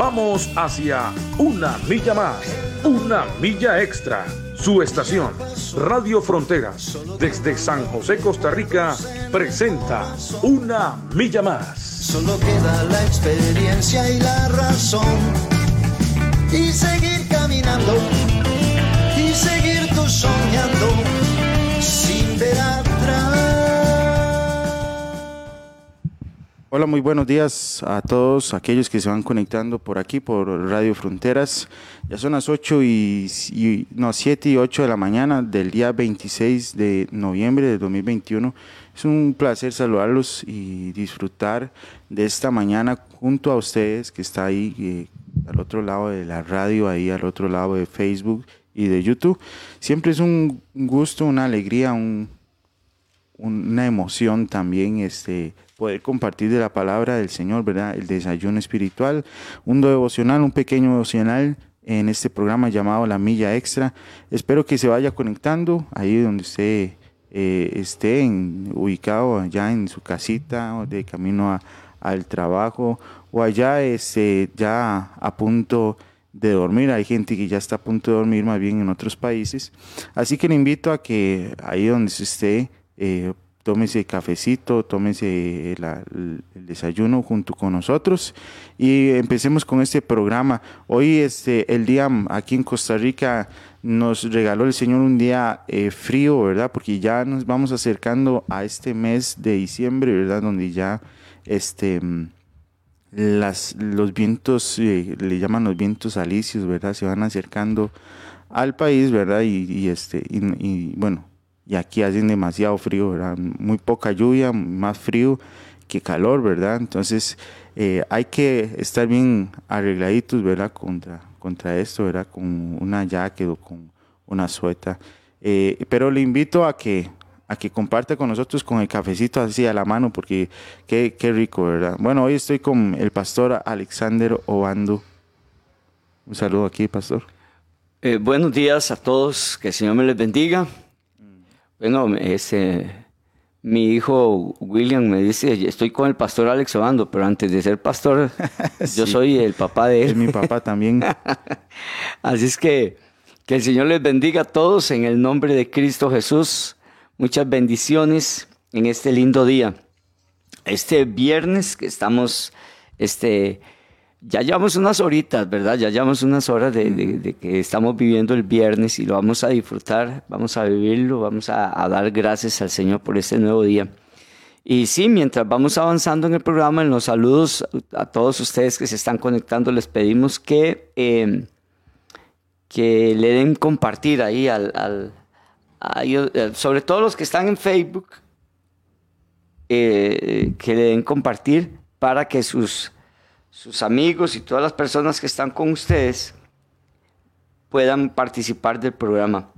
Vamos hacia una milla más, una milla extra. Su estación, Radio Fronteras, desde San José, Costa Rica, presenta Una Milla Más. Solo queda la experiencia y la razón. Y seguir caminando, y seguir tú soñando, Hola, muy buenos días a todos aquellos que se van conectando por aquí, por Radio Fronteras. Ya son las 8 y, no, 7 y 8 de la mañana del día 26 de noviembre de 2021. Es un placer saludarlos y disfrutar de esta mañana junto a ustedes que está ahí eh, al otro lado de la radio, ahí al otro lado de Facebook y de YouTube. Siempre es un gusto, una alegría, un, una emoción también este poder compartir de la palabra del Señor, ¿verdad? El desayuno espiritual, un devocional, un pequeño devocional en este programa llamado La Milla Extra. Espero que se vaya conectando ahí donde usted eh, esté ubicado allá en su casita o de camino al trabajo o allá este, ya a punto de dormir. Hay gente que ya está a punto de dormir más bien en otros países. Así que le invito a que ahí donde se esté eh, tómese cafecito, tómese el, desayuno junto con nosotros y empecemos con este programa. Hoy este el día aquí en Costa Rica nos regaló el Señor un día eh, frío, ¿verdad? Porque ya nos vamos acercando a este mes de diciembre, ¿verdad? Donde ya este las los vientos eh, le llaman los vientos alicios, ¿verdad? Se van acercando al país, ¿verdad? Y, este y bueno, y aquí hacen demasiado frío, ¿verdad? Muy poca lluvia, más frío que calor, ¿verdad? Entonces eh, hay que estar bien arregladitos, ¿verdad? Contra, contra esto, ¿verdad? Con una jacket o con una sueta. Eh, pero le invito a que, a que comparte con nosotros con el cafecito así a la mano, porque qué, qué rico, ¿verdad? Bueno, hoy estoy con el pastor Alexander Obando. Un saludo aquí, pastor. Eh, buenos días a todos, que el Señor me les bendiga. Bueno, ese, mi hijo William me dice, estoy con el pastor Alex Obando, pero antes de ser pastor, yo soy el papá de él. Es mi papá también. Así es que que el Señor les bendiga a todos en el nombre de Cristo Jesús. Muchas bendiciones en este lindo día. Este viernes que estamos este, ya llevamos unas horitas, ¿verdad? Ya llevamos unas horas de, que estamos viviendo el viernes y lo vamos a disfrutar, vamos a vivirlo, vamos a, dar gracias al Señor por este nuevo día. Y sí, mientras vamos avanzando en el programa, en los saludos a todos ustedes que se están conectando, les pedimos que, em, que le den compartir ahí al, eh, sobre todo los que están en Facebook, eh, que le den compartir para que sus sus amigos y todas las personas que están con ustedes puedan participar del programa.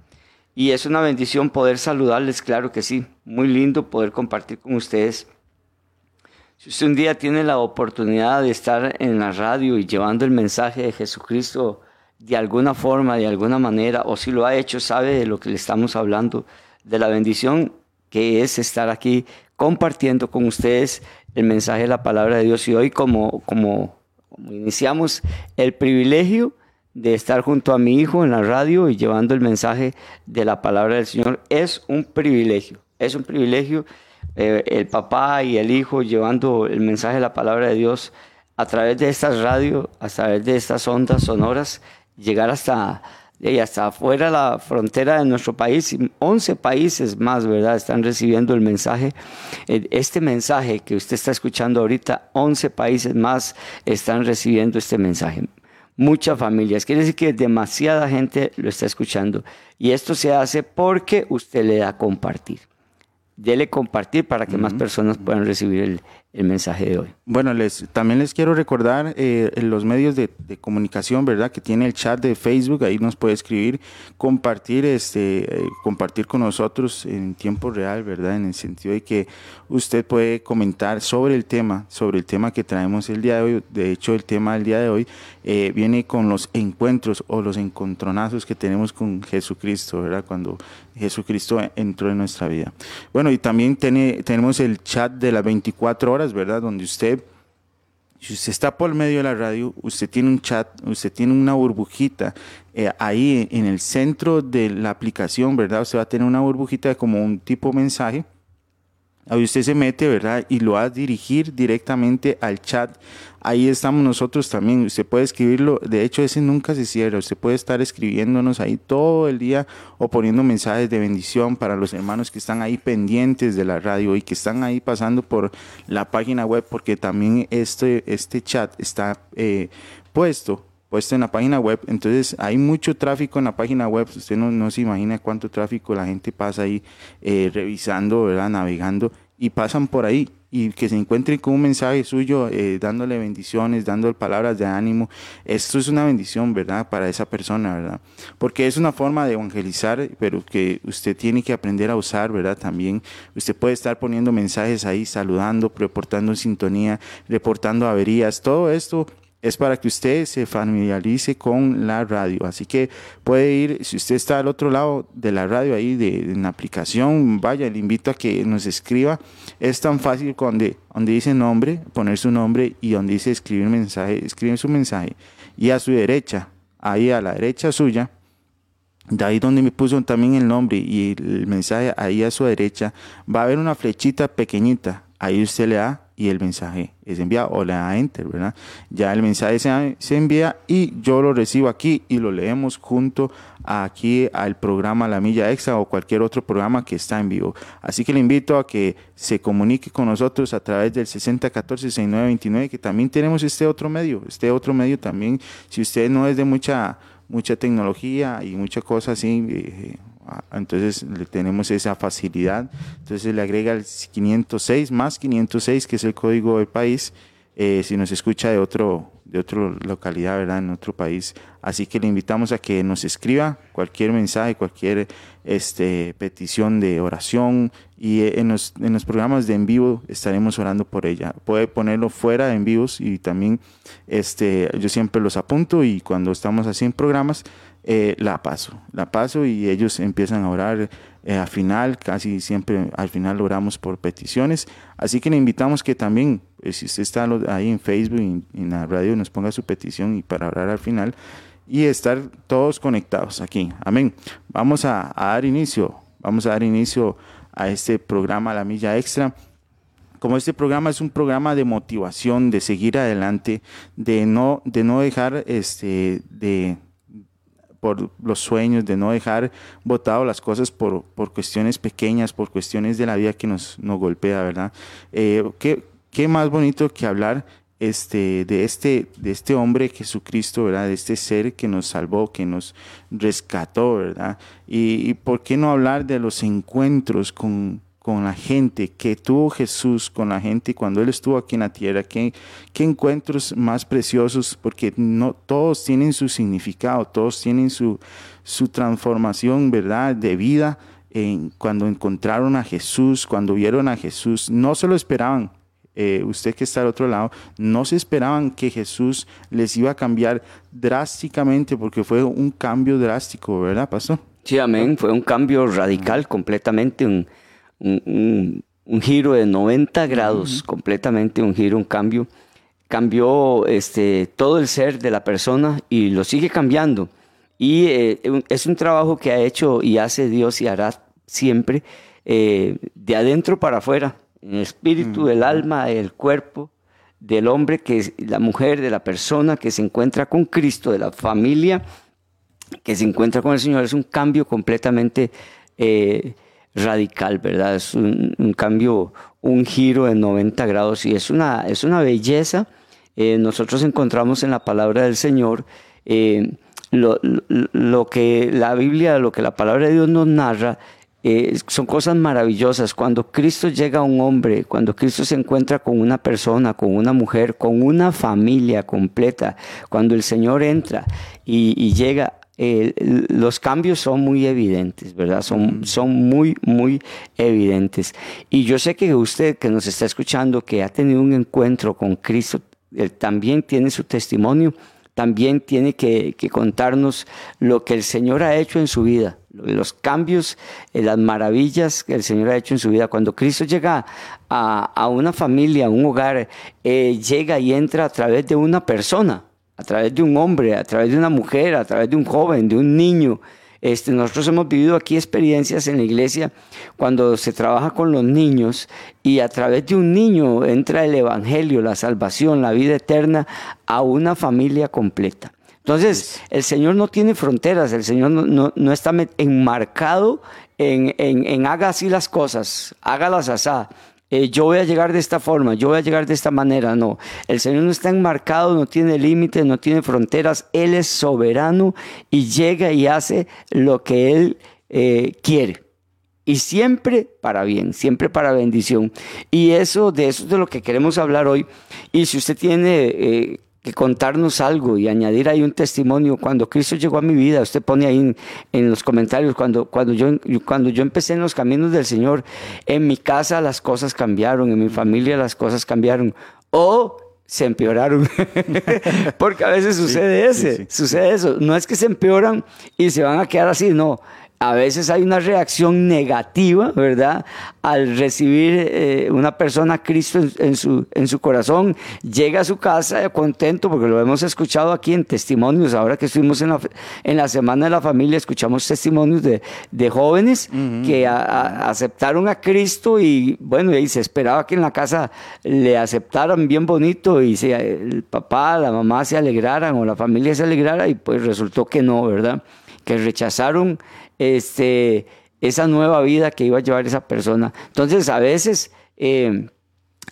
Y es una bendición poder saludarles, claro que sí. Muy lindo poder compartir con ustedes. Si usted un día tiene la oportunidad de estar en la radio y llevando el mensaje de Jesucristo de alguna forma, de alguna manera, o si lo ha hecho, sabe de lo que le estamos hablando, de la bendición que es estar aquí compartiendo con ustedes el mensaje de la palabra de Dios. Y hoy como, como, iniciamos el privilegio de estar junto a mi hijo en la radio y llevando el mensaje de la palabra del Señor, es un privilegio, es un privilegio eh, el papá y el hijo llevando el mensaje de la palabra de Dios a través de estas radios, a través de estas ondas sonoras, llegar hasta y hasta afuera la frontera de nuestro país, 11 países más, ¿verdad? Están recibiendo el mensaje. Eh, este mensaje que usted está escuchando ahorita, 11 países más están recibiendo este mensaje. Muchas familias, quiere decir que demasiada gente lo está escuchando. Y esto se hace porque usted le da compartir. Dele compartir para que más personas puedan recibir el mensaje de hoy. Bueno, les, también les quiero recordar eh, los medios de, comunicación, ¿verdad? Que tiene el chat de Facebook, ahí nos puede escribir, compartir, este, eh, compartir con nosotros en tiempo real, ¿verdad? En el sentido de que usted puede comentar sobre el tema, sobre el tema que traemos el día de hoy. De hecho, el tema del día de hoy eh, viene con los encuentros o los encontronazos que tenemos con Jesucristo, ¿verdad? Cuando Jesucristo entró en nuestra vida. Bueno, y también tiene, tenemos el chat de las 24 horas, ¿verdad? Donde usted, si usted está por medio de la radio, usted tiene un chat, usted tiene una burbujita eh, ahí en el centro de la aplicación, ¿verdad? Usted va a tener una burbujita como un tipo mensaje Ahí usted se mete, ¿verdad? Y lo va a dirigir directamente al chat. Ahí estamos nosotros también. Usted puede escribirlo. De hecho, ese nunca se cierra. Usted puede estar escribiéndonos ahí todo el día o poniendo mensajes de bendición para los hermanos que están ahí pendientes de la radio y que están ahí pasando por la página web, porque también este, este chat está eh, puesto puesto en la página web. Entonces hay mucho tráfico en la página web. Usted no, no se imagina cuánto tráfico la gente pasa ahí eh, revisando, ¿verdad? navegando y pasan por ahí y que se encuentren con un mensaje suyo eh, dándole bendiciones, dándole palabras de ánimo. Esto es una bendición, ¿verdad? Para esa persona, ¿verdad? Porque es una forma de evangelizar, pero que usted tiene que aprender a usar, ¿verdad? También usted puede estar poniendo mensajes ahí, saludando, reportando sintonía, reportando averías. Todo esto es para que usted se familiarice con la radio. Así que puede ir, si usted está al otro lado de la radio, ahí de, la aplicación, vaya, le invito a que nos escriba. Es tan fácil donde, donde dice nombre, poner su nombre y donde dice escribir mensaje, escribe su mensaje. Y a su derecha, ahí a la derecha suya, de ahí donde me puso también el nombre y el mensaje, ahí a su derecha, va a haber una flechita pequeñita. Ahí usted le da y el mensaje es enviado o le da enter, ¿verdad? Ya el mensaje se, envía y yo lo recibo aquí y lo leemos junto aquí al programa La Milla Extra o cualquier otro programa que está en vivo. Así que le invito a que se comunique con nosotros a través del 6014-6929 que también tenemos este otro medio, este otro medio también, si usted no es de mucha mucha tecnología y mucha cosa así, eh, entonces le tenemos esa facilidad. Entonces le agrega el 506 más 506, que es el código del país, eh, si nos escucha de otro de otra localidad, ¿verdad? En otro país. Así que le invitamos a que nos escriba cualquier mensaje, cualquier este, petición de oración y eh, en los, en los programas de en vivo estaremos orando por ella. Puede ponerlo fuera de en vivos y también este, yo siempre los apunto y cuando estamos así en programas eh, la paso, la paso y ellos empiezan a orar eh, al final, casi siempre al final oramos por peticiones, así que le invitamos que también, eh, si usted está ahí en Facebook y en la radio, nos ponga su petición y para orar al final y estar todos conectados aquí, amén. Vamos a, dar inicio, vamos a dar inicio a este programa La Milla Extra. Como este programa es un programa de motivación, de seguir adelante, de no, de no dejar este, de, por los sueños, de no dejar botado las cosas por, por cuestiones pequeñas, por cuestiones de la vida que nos, nos golpea, ¿verdad? Eh, ¿qué, ¿qué, más bonito que hablar este, de, este, de este hombre Jesucristo, ¿verdad? De este ser que nos salvó, que nos rescató, ¿verdad? Y, y por qué no hablar de los encuentros con, con la gente que tuvo Jesús con la gente cuando Él estuvo aquí en la tierra, qué, qué encuentros más preciosos, porque no todos tienen su significado, todos tienen su, su transformación, ¿verdad?, de vida. Cuando encontraron a Jesús, cuando vieron a Jesús, no se lo esperaban. Eh, usted que está al otro lado, no se esperaban que Jesús les iba a cambiar drásticamente, porque fue un cambio drástico, ¿verdad, pastor? Sí, amén. Fue un cambio radical, completamente, un, un, giro de 90 grados, completamente un giro, un cambio. Cambió este, todo el ser de la persona y lo sigue cambiando. Y eh, es un trabajo que ha hecho y hace Dios y hará siempre eh, de adentro para afuera, en el espíritu, el alma, el cuerpo del hombre, que la mujer, de la persona que se encuentra con Cristo, de la familia que se encuentra con el Señor. Es un cambio completamente eh, radical, ¿verdad? Es un, cambio, un giro de 90 grados y es una, es una belleza. Eh, nosotros encontramos en la palabra del Señor eh, lo, que la Biblia, lo que la palabra de Dios nos narra, eh, son cosas maravillosas. Cuando Cristo llega a un hombre, cuando Cristo se encuentra con una persona, con una mujer, con una familia completa, cuando el Señor entra y, llega, eh, los cambios son muy evidentes, ¿verdad? Son, son muy, muy evidentes. Y yo sé que usted que nos está escuchando, que ha tenido un encuentro con Cristo, él también tiene su testimonio también tiene que, contarnos lo que el Señor ha hecho en su vida, los cambios, eh, las maravillas que el Señor ha hecho en su vida. Cuando Cristo llega a, una familia, a un hogar, eh, llega y entra a través de una persona, a través de un hombre, a través de una mujer, a través de un joven, de un niño. Este, nosotros hemos vivido aquí experiencias en la iglesia cuando se trabaja con los niños y a través de un niño entra el Evangelio, la salvación, la vida eterna a una familia completa. Entonces, el Señor no tiene fronteras, el Señor no, no, está enmarcado en, en, en, haga así las cosas, hágalas así. Eh, yo voy a llegar de esta forma, yo voy a llegar de esta manera. No, el Señor no está enmarcado, no tiene límites, no tiene fronteras. Él es soberano y llega y hace lo que Él eh, quiere. Y siempre para bien, siempre para bendición. Y eso, de eso es de lo que queremos hablar hoy. Y si usted tiene eh, que contarnos algo y añadir ahí un testimonio. Cuando Cristo llegó a mi vida, usted pone ahí en, los comentarios, cuando, cuando, yo, cuando yo empecé en los caminos del Señor, en mi casa las cosas cambiaron, en mi familia las cosas cambiaron. O se empeoraron. Porque a veces sucede ese, sucede eso. No es que se empeoran y se van a quedar así, no a veces hay una reacción negativa, ¿verdad? Al recibir eh, una persona a Cristo en, su, en su corazón, llega a su casa contento, porque lo hemos escuchado aquí en testimonios, ahora que estuvimos en la, en la Semana de la Familia, escuchamos testimonios de, de jóvenes que aceptaron a Cristo y bueno, y se esperaba que en la casa le aceptaran bien bonito y se, el papá, la mamá se alegraran o la familia se alegrara y pues resultó que no, ¿verdad? Que rechazaron este, esa nueva vida que iba a llevar esa persona. Entonces, a veces eh,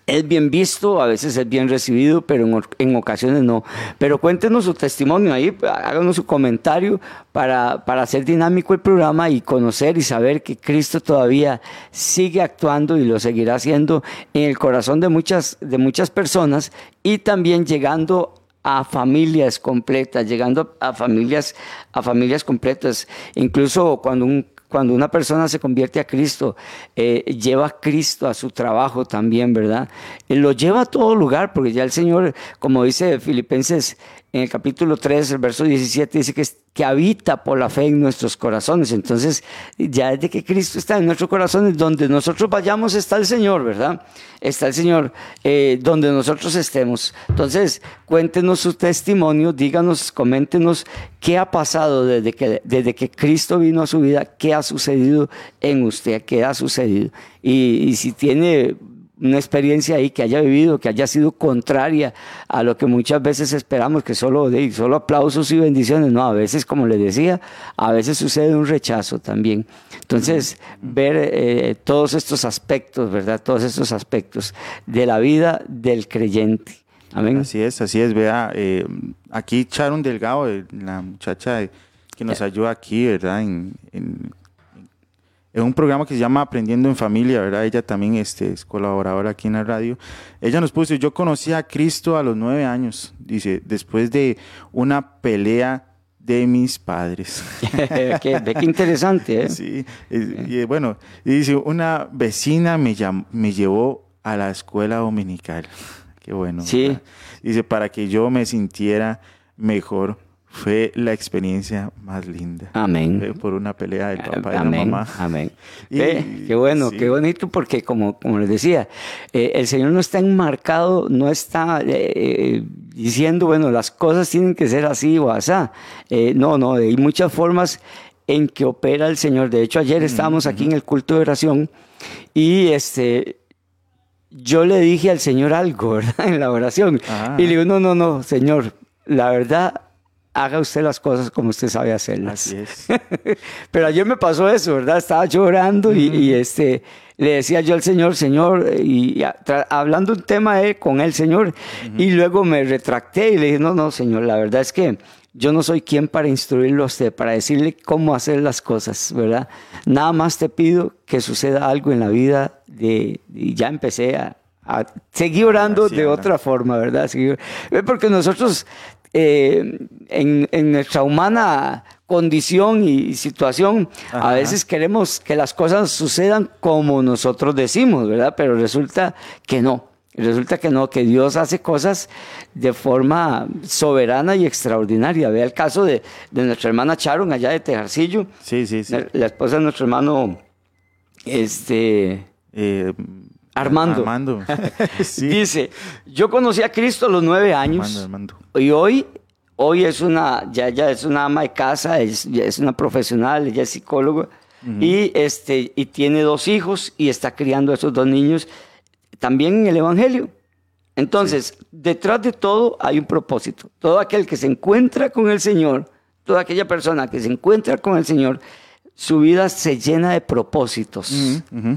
es bien visto, a veces es bien recibido, pero en, ocasiones no. Pero cuéntenos su testimonio ahí, háganos su comentario para, para hacer dinámico el programa y conocer y saber que Cristo todavía sigue actuando y lo seguirá haciendo en el corazón de muchas, de muchas personas y también llegando a familias completas, llegando a familias, a familias completas. Incluso cuando un cuando una persona se convierte a Cristo, eh, lleva a Cristo a su trabajo también, ¿verdad? lo lleva a todo lugar, porque ya el Señor, como dice Filipenses en el capítulo 3, el verso 17, dice que, que habita por la fe en nuestros corazones. Entonces, ya desde que Cristo está en nuestros corazones, donde nosotros vayamos está el Señor, ¿verdad? Está el Señor eh, donde nosotros estemos. Entonces, cuéntenos su testimonio, díganos, coméntenos qué ha pasado desde que, desde que Cristo vino a su vida, qué ha sucedido en usted, qué ha sucedido. y, y si tiene una experiencia ahí que haya vivido, que haya sido contraria a lo que muchas veces esperamos, que solo, solo aplausos y bendiciones. No, a veces, como les decía, a veces sucede un rechazo también. Entonces, ver eh, todos estos aspectos, ¿verdad? Todos estos aspectos de la vida del creyente. Amén. Así es, así es. Vea, eh, aquí Charon Delgado, eh, la muchacha que nos ayuda aquí, ¿verdad? en en un programa que se llama Aprendiendo en Familia, ¿verdad? Ella también este, es colaboradora aquí en la radio. Ella nos puso, yo conocí a Cristo a los nueve años, dice, después de una pelea de mis padres. qué, qué, interesante, ¿eh? Sí, y, bueno, dice, una vecina me, me llevó a la escuela dominical. Qué bueno. Sí. Dice, para que yo me sintiera mejor fue la experiencia más linda. Amén. por una pelea del papá y la mamá. Amén. qué bueno, qué bonito, porque como, como les decía, eh, el Señor no está enmarcado, no está eh, eh, diciendo, bueno, las cosas tienen que ser así o así. no, no, hay muchas formas en que opera el Señor. De hecho, ayer estábamos aquí en el culto de oración y este, yo le dije al Señor algo, ¿verdad? En la oración. Ah. Y le digo, no, no, no, Señor, la verdad haga usted las cosas como usted sabe hacerlas. Así es. Pero ayer me pasó eso, ¿verdad? Estaba llorando y, y, este, le decía yo al Señor, Señor, y, hablando un tema eh, con el Señor, y luego me retracté y le dije, no, no, Señor, la verdad es que yo no soy quien para instruirlo a usted, para decirle cómo hacer las cosas, ¿verdad? Nada más te pido que suceda algo en la vida de, y ya empecé a, a seguir orando de otra forma, ¿verdad? Seguir- porque nosotros eh, en, en nuestra humana condición y situación, a veces queremos que las cosas sucedan como nosotros decimos, ¿verdad? Pero resulta que no. Resulta que no, que Dios hace cosas de forma soberana y extraordinaria. Vea el caso de, de nuestra hermana Sharon allá de Tejarcillo, Sí, sí, sí. la, la esposa de nuestro hermano este, Eh, Armando. Armando. sí. Dice, yo conocí a Cristo a los nueve años. Armando, Armando. Y hoy, hoy es una, ya, ya es una ama de casa, es, ya es una profesional, ella es psicóloga. y, este, y tiene dos hijos y está criando a esos dos niños también en el Evangelio. Entonces, detrás de todo hay un propósito. Todo aquel que se encuentra con el Señor, toda aquella persona que se encuentra con el Señor, su vida se llena de propósitos.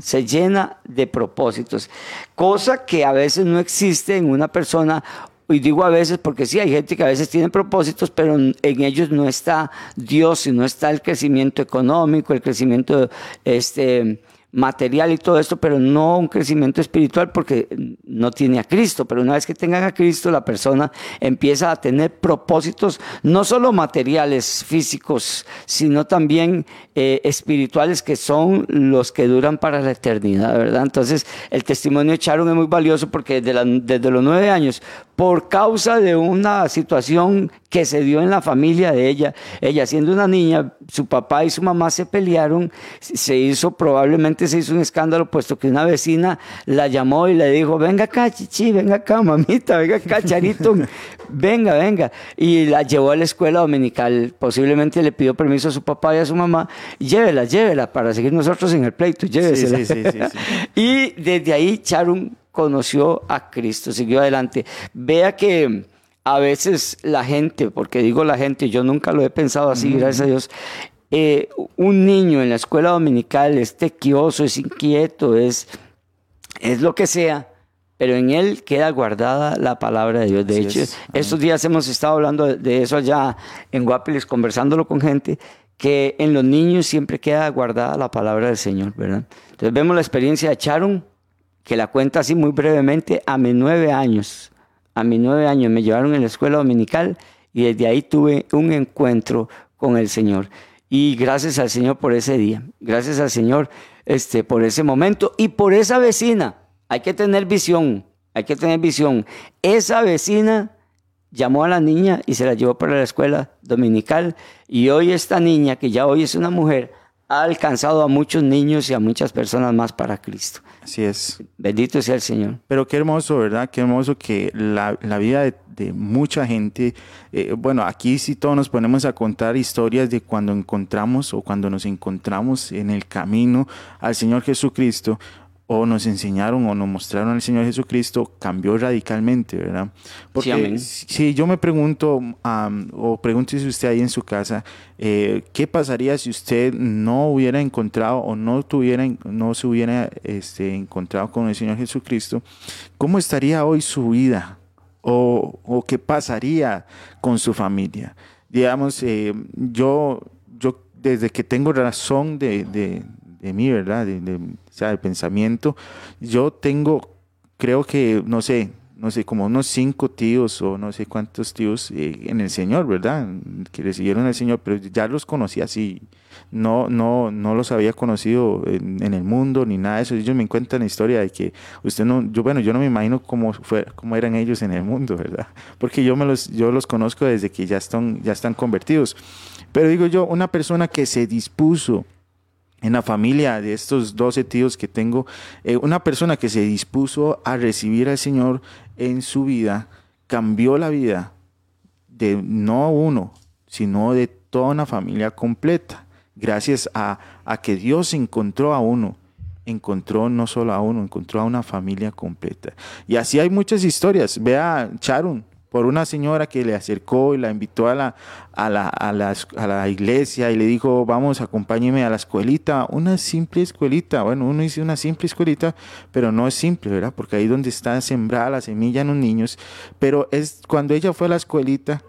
Se llena de propósitos. Cosa que a veces no existe en una persona. Y digo a veces porque sí, hay gente que a veces tiene propósitos, pero en en ellos no está Dios y no está el crecimiento económico, el crecimiento este, material y todo esto, pero no un crecimiento espiritual porque no tiene a Cristo. Pero una vez que tengan a Cristo, la persona empieza a tener propósitos, no solo materiales, físicos, sino también eh, espirituales que son los que duran para la eternidad, ¿verdad? Entonces, el testimonio de Sharon es muy valioso porque desde, desde los nueve años, por causa de una situación que se dio en la familia de ella, ella siendo una niña, su papá y su mamá se pelearon, se hizo, probablemente se hizo un escándalo, puesto que una vecina la llamó y le dijo, venga acá, chichi, venga acá, mamita, venga acá, charito, venga, venga. Y la llevó a la escuela dominical, posiblemente le pidió permiso a su papá y a su mamá, llévela, llévela, para seguir nosotros en el pleito, llévesela. sí, sí, sí. Y desde ahí Sharon conoció a Cristo, siguió adelante. Vea que a veces la gente, porque digo la gente, yo nunca lo he pensado así, gracias a Dios, eh, un niño en la escuela dominical es tequioso, es inquieto, es, es lo que sea, pero en él queda guardada la palabra de Dios. De Así hecho, es. estos días hemos estado hablando de- eso allá en Guapiles, conversándolo con gente, que en los niños siempre queda guardada la palabra del Señor, ¿verdad? Entonces vemos la experiencia de Sharon, que la cuenta así muy brevemente, a mis nueve años. A mis nueve años me llevaron en la escuela dominical y desde ahí tuve un encuentro con el Señor. Y gracias al Señor por ese día, gracias al Señor este, por ese momento y por esa vecina. Hay que tener visión, hay que tener visión. Esa vecina llamó a la niña y se la llevó para la escuela dominical y hoy esta niña, que ya hoy es una mujer, ha alcanzado a muchos niños y a muchas personas más para Cristo. Así es. Bendito sea el Señor. Pero qué hermoso, ¿verdad? Qué hermoso que la, la vida de, de mucha gente, eh, bueno, aquí sí todos nos ponemos a contar historias de cuando encontramos o cuando nos encontramos en el camino al Señor Jesucristo o nos enseñaron o nos mostraron al Señor Jesucristo, cambió radicalmente, ¿verdad? Porque amén. si yo me pregunto, am, o pregúntese usted ahí en su casa, eh, ¿qué pasaría si usted no hubiera encontrado o no tuviera, no se hubiera este, encontrado con el Señor Jesucristo? ¿Cómo estaría hoy su vida? ¿O, o qué pasaría con su familia? Digamos, eh, yo, yo desde que tengo razón de, de, de mí, ¿verdad? De, de- o sea, de pensamiento, yo tengo, creo que, no sé, no sé, como unos cinco tíos o no sé cuántos tíos eh, en el Señor, ¿verdad? Que recibieron al Señor, pero ya los conocí así. No, no, no los había conocido en, en el mundo ni nada de eso. Ellos me cuentan la historia de que usted no, yo bueno, yo no me imagino cómo fue, cómo eran ellos en el mundo, ¿verdad? Porque yo me los, yo los conozco desde que ya están, ya están convertidos. Pero digo yo, una persona que se dispuso en la familia de estos 12 tíos que tengo, eh, una persona que se dispuso a recibir al Señor en su vida, cambió la vida de no uno, sino de toda una familia completa, gracias a, a que Dios encontró a uno, encontró no solo a uno, encontró a una familia completa. Y así hay muchas historias. Vea Sharon, por una señora que le acercó y la invitó a la, a la, a la, a la iglesia y le dijo, vamos, acompáñeme a la escuelita, una simple escuelita. Bueno, uno dice una simple escuelita, pero no es simple, ¿verdad? Porque ahí donde está sembrada la semilla en los niños. Pero es cuando ella fue a la escuelita,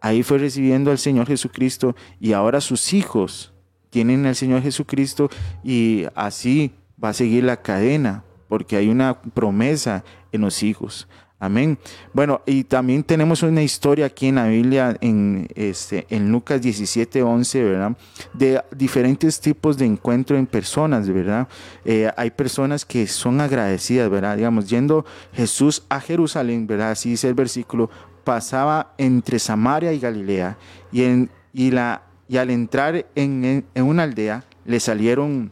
ahí fue recibiendo al Señor Jesucristo y ahora sus hijos tienen al Señor Jesucristo y así va a seguir la cadena, porque hay una promesa en los hijos. Amén. Bueno, y también tenemos una historia aquí en la Biblia, en, este, en Lucas 17, 11, ¿verdad? De diferentes tipos de encuentro en personas, ¿verdad? Eh, hay personas que son agradecidas, ¿verdad? Digamos, yendo Jesús a Jerusalén, ¿verdad? Así dice el versículo, pasaba entre Samaria y Galilea, y, en, y, la, y al entrar en, en una aldea, le salieron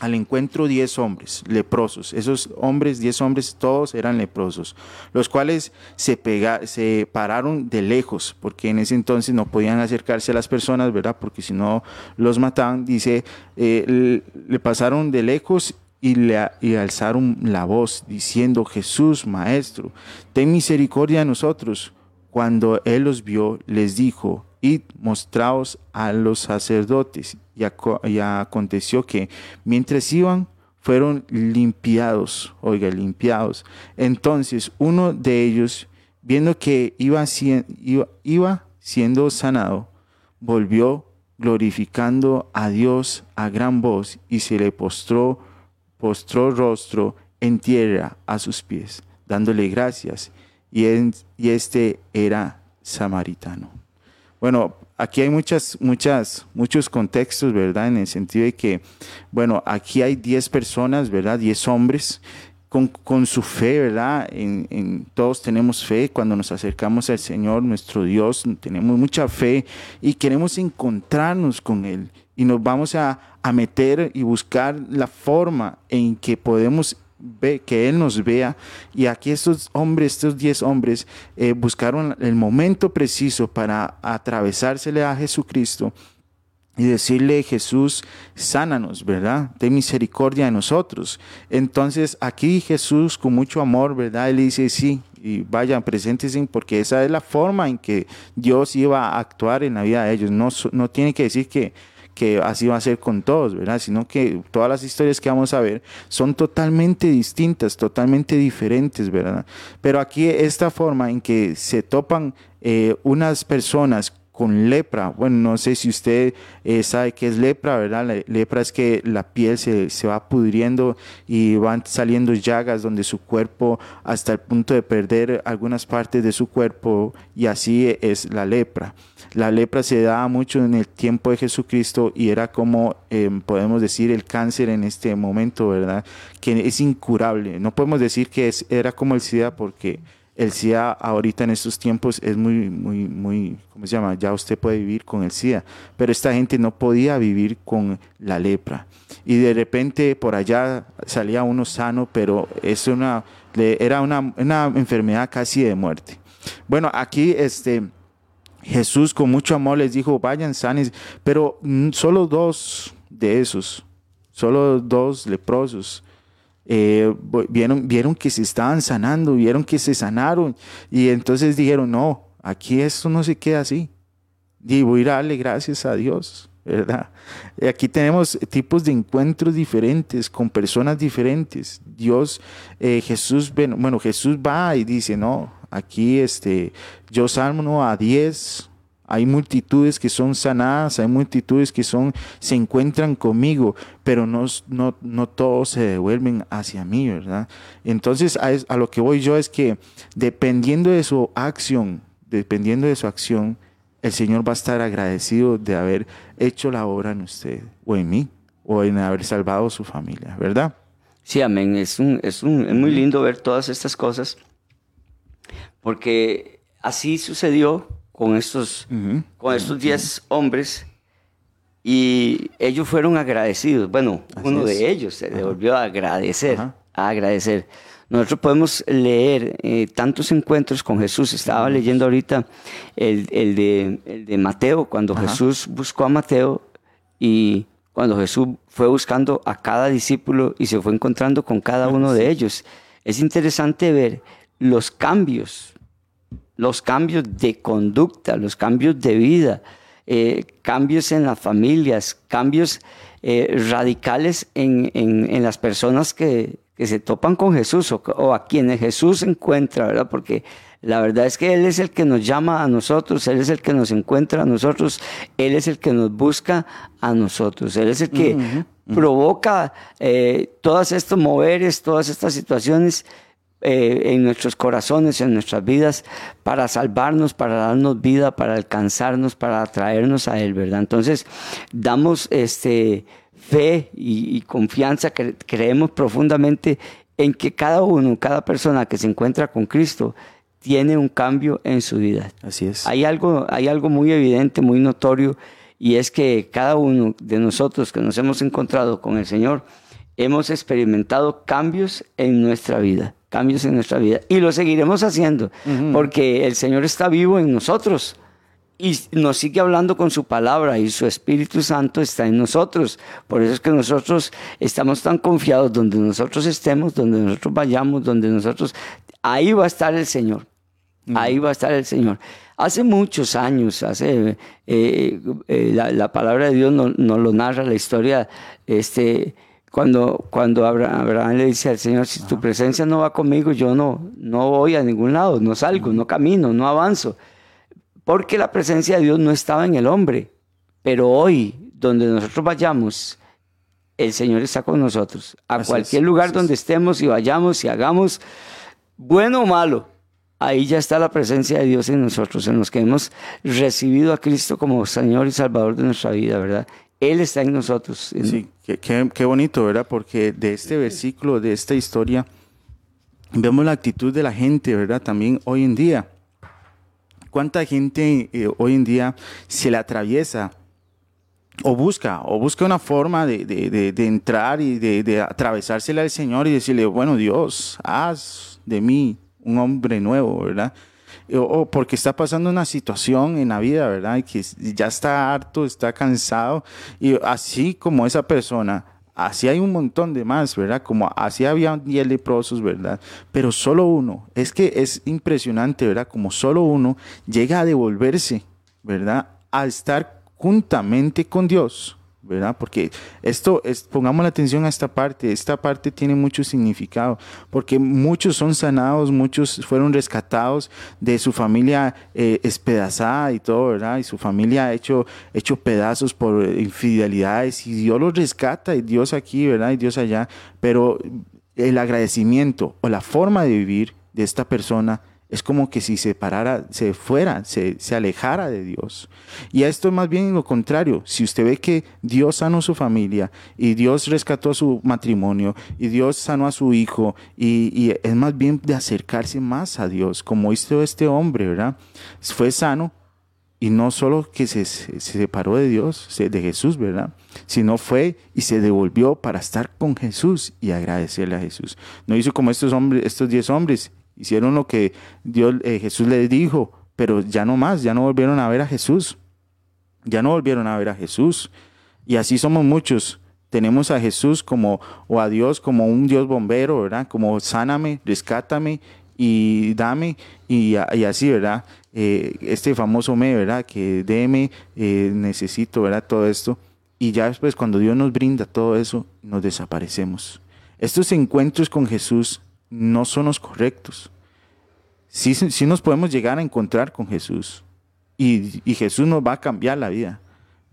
al encuentro diez hombres leprosos. Esos hombres, diez hombres, todos eran leprosos, los cuales se, pega, se pararon de lejos, porque en ese entonces no podían acercarse a las personas, ¿verdad? Porque si no los mataban, dice, eh, le pasaron de lejos y le y alzaron la voz, diciendo, Jesús, Maestro, ten misericordia de nosotros. Cuando él los vio, les dijo, id, mostraos a los sacerdotes. Y, aconteció que mientras iban, fueron limpiados, oiga, limpiados. Entonces uno de ellos, viendo que iba, iba siendo sanado, volvió glorificando a Dios a gran voz y se le postró, postró rostro en tierra a sus pies, dándole gracias. Y, y este era samaritano. Bueno, aquí hay muchas, muchas, muchos contextos, ¿verdad? En el sentido de que, bueno, aquí hay 10 personas, ¿verdad? 10 hombres con, con, su fe, ¿verdad? En, en, todos tenemos fe cuando nos acercamos al Señor, nuestro Dios, tenemos mucha fe y queremos encontrarnos con Él. Y nos vamos a, a meter y buscar la forma en que podemos ve, que Él nos vea. Y aquí estos hombres, estos diez hombres, eh, buscaron el momento preciso para atravesársele a Jesucristo y decirle, Jesús, sánanos, ¿verdad? Ten misericordia de nosotros. Entonces aquí Jesús con mucho amor, ¿verdad? Él dice, sí, y vayan, preséntense, porque esa es la forma en que Dios iba a actuar en la vida de ellos. No, no tiene que decir que que así va a ser con todos, ¿verdad? Sino que todas las historias que vamos a ver son totalmente distintas, totalmente diferentes, ¿verdad? Pero aquí esta forma en que se topan eh, unas personas con lepra. Bueno, no sé si usted eh, sabe qué es lepra, ¿verdad? La lepra es que la piel se, se, va pudriendo y van saliendo llagas donde su cuerpo, hasta el punto de perder algunas partes de su cuerpo, y así es la lepra. La lepra se daba mucho en el tiempo de Jesucristo y era como, eh, podemos decir, el cáncer en este momento, ¿verdad? Que es incurable. No podemos decir que es, era como el SIDA porque el SIDA ahorita en estos tiempos es muy, muy, muy, ¿cómo se llama? Ya usted puede vivir con el SIDA, pero esta gente no podía vivir con la lepra. Y de repente por allá salía uno sano, pero es una, era una, una enfermedad casi de muerte. Bueno, aquí este, Jesús con mucho amor les dijo, vayan sanes, pero solo dos de esos, solo dos leprosos eh, vieron, vieron que se estaban sanando, vieron que se sanaron y entonces dijeron, no, aquí esto no se queda así. Y voy a darle gracias a Dios, ¿verdad? Aquí tenemos tipos de encuentros diferentes con personas diferentes. Dios, eh, Jesús, bueno, Jesús va y dice, no, aquí este, yo salmo a 10 hay multitudes que son sanadas, hay multitudes que son, se encuentran conmigo, pero no, no, no todos se devuelven hacia mí, ¿verdad? Entonces, a, a, lo que voy yo es que dependiendo de su acción, dependiendo de su acción, el Señor va a estar agradecido de haber hecho la obra en usted, o en mí, o en haber salvado su familia, ¿verdad? Sí, amén. Es, un, es, un, es muy lindo ver todas estas cosas, porque así sucedió con estos, con estos 10 hombres y ellos fueron agradecidos. Bueno, uno de ellos se devolvió a agradecer, a agradecer. Nosotros podemos leer eh, tantos encuentros con Jesús. Estaba leyendo ahorita el, el, de, el de, Mateo, cuando Jesús buscó a Mateo y cuando Jesús fue buscando a cada discípulo y se fue encontrando con cada uno de ellos. Es interesante ver los cambios los cambios de conducta, los cambios de vida, eh, cambios en las familias, cambios eh, radicales en, en, las personas que, que, se topan con Jesús o, o, a quienes Jesús encuentra, ¿verdad? Porque la verdad es que Él es el que nos llama a nosotros, Él es el que nos encuentra a nosotros, Él es el que nos busca a nosotros, Él es el que provoca eh, todos estos moveres, todas estas situaciones eh, en nuestros corazones, en nuestras vidas, para salvarnos, para darnos vida, para alcanzarnos, para atraernos a Él, ¿verdad? Entonces, damos este, fe y, confianza, que creemos profundamente en que cada uno, cada persona que se encuentra con Cristo, tiene un cambio en su vida. Así es. Hay algo, hay algo muy evidente, muy notorio, y es que cada uno de nosotros que nos hemos encontrado con el Señor, hemos experimentado cambios en nuestra vida cambios en nuestra vida. Y lo seguiremos haciendo, porque el Señor está vivo en nosotros y nos sigue hablando con su palabra y su Espíritu Santo está en nosotros. Por eso es que nosotros estamos tan confiados donde nosotros estemos, donde nosotros vayamos, donde nosotros... Ahí va a estar el Señor. Ahí va a estar el Señor. Hace muchos años, hace eh, eh, la, palabra de Dios nos no lo narra la historia, este, cuando, cuando Abraham, le dice al Señor, si tu presencia no va conmigo, yo no, no voy a ningún lado, no salgo, no camino, no avanzo. Porque la presencia de Dios no estaba en el hombre. Pero hoy, donde nosotros vayamos, el Señor está con nosotros. A cualquier lugar donde estemos y vayamos y hagamos, bueno o malo, ahí ya está la presencia de Dios en nosotros, en los que hemos recibido a Cristo como Señor y Salvador de nuestra vida, ¿verdad? Él está en nosotros. Sí, qué, bonito, ¿verdad? Porque de este versículo, de esta historia, vemos la actitud de la gente, ¿verdad? También hoy en día. ¿Cuánta gente eh, hoy en día se le atraviesa o busca, o busca una forma de, de entrar y de, atravesársela al Señor y decirle, bueno, Dios, haz de mí un hombre nuevo, ¿verdad? o porque está pasando una situación en la vida, ¿verdad? Y que ya está harto, está cansado. Y así como esa persona, así hay un montón de más, ¿verdad? Como así había 10 leprosos, ¿verdad? Pero solo uno, es que es impresionante, ¿verdad? Como solo uno llega a devolverse, ¿verdad? A estar juntamente con Dios. ¿Verdad? Porque esto, es, pongamos la atención a esta parte, esta parte tiene mucho significado, porque muchos son sanados, muchos fueron rescatados de su familia eh, espedazada y todo, ¿verdad? Y su familia hecho, hecho pedazos por infidelidades y Dios los rescata y Dios aquí, ¿verdad? Y Dios allá, pero el agradecimiento o la forma de vivir de esta persona es como que si se parara, se fuera, se, alejara de Dios. Y esto es más bien lo contrario. Si usted ve que Dios sanó su familia y Dios rescató su matrimonio y Dios sanó a su hijo y, es más bien de acercarse más a Dios, como hizo este hombre, ¿verdad? Fue sano y no solo que se, separó de Dios, de Jesús, ¿verdad? Sino fue y se devolvió para estar con Jesús y agradecerle a Jesús. No hizo como estos hombres, estos diez hombres Hicieron lo que Dios, eh, Jesús les dijo, pero ya no más, ya no volvieron a ver a Jesús. Ya no volvieron a ver a Jesús. Y así somos muchos. Tenemos a Jesús como, o a Dios como un Dios bombero, ¿verdad? Como sáname, rescátame y dame, y, así, ¿verdad? Eh, este famoso me, ¿verdad? Que deme, eh, necesito, ¿verdad? Todo esto. Y ya después, cuando Dios nos brinda todo eso, nos desaparecemos. Estos encuentros con Jesús no son los correctos. Sí, sí nos podemos llegar a encontrar con Jesús y, Jesús nos va a cambiar la vida,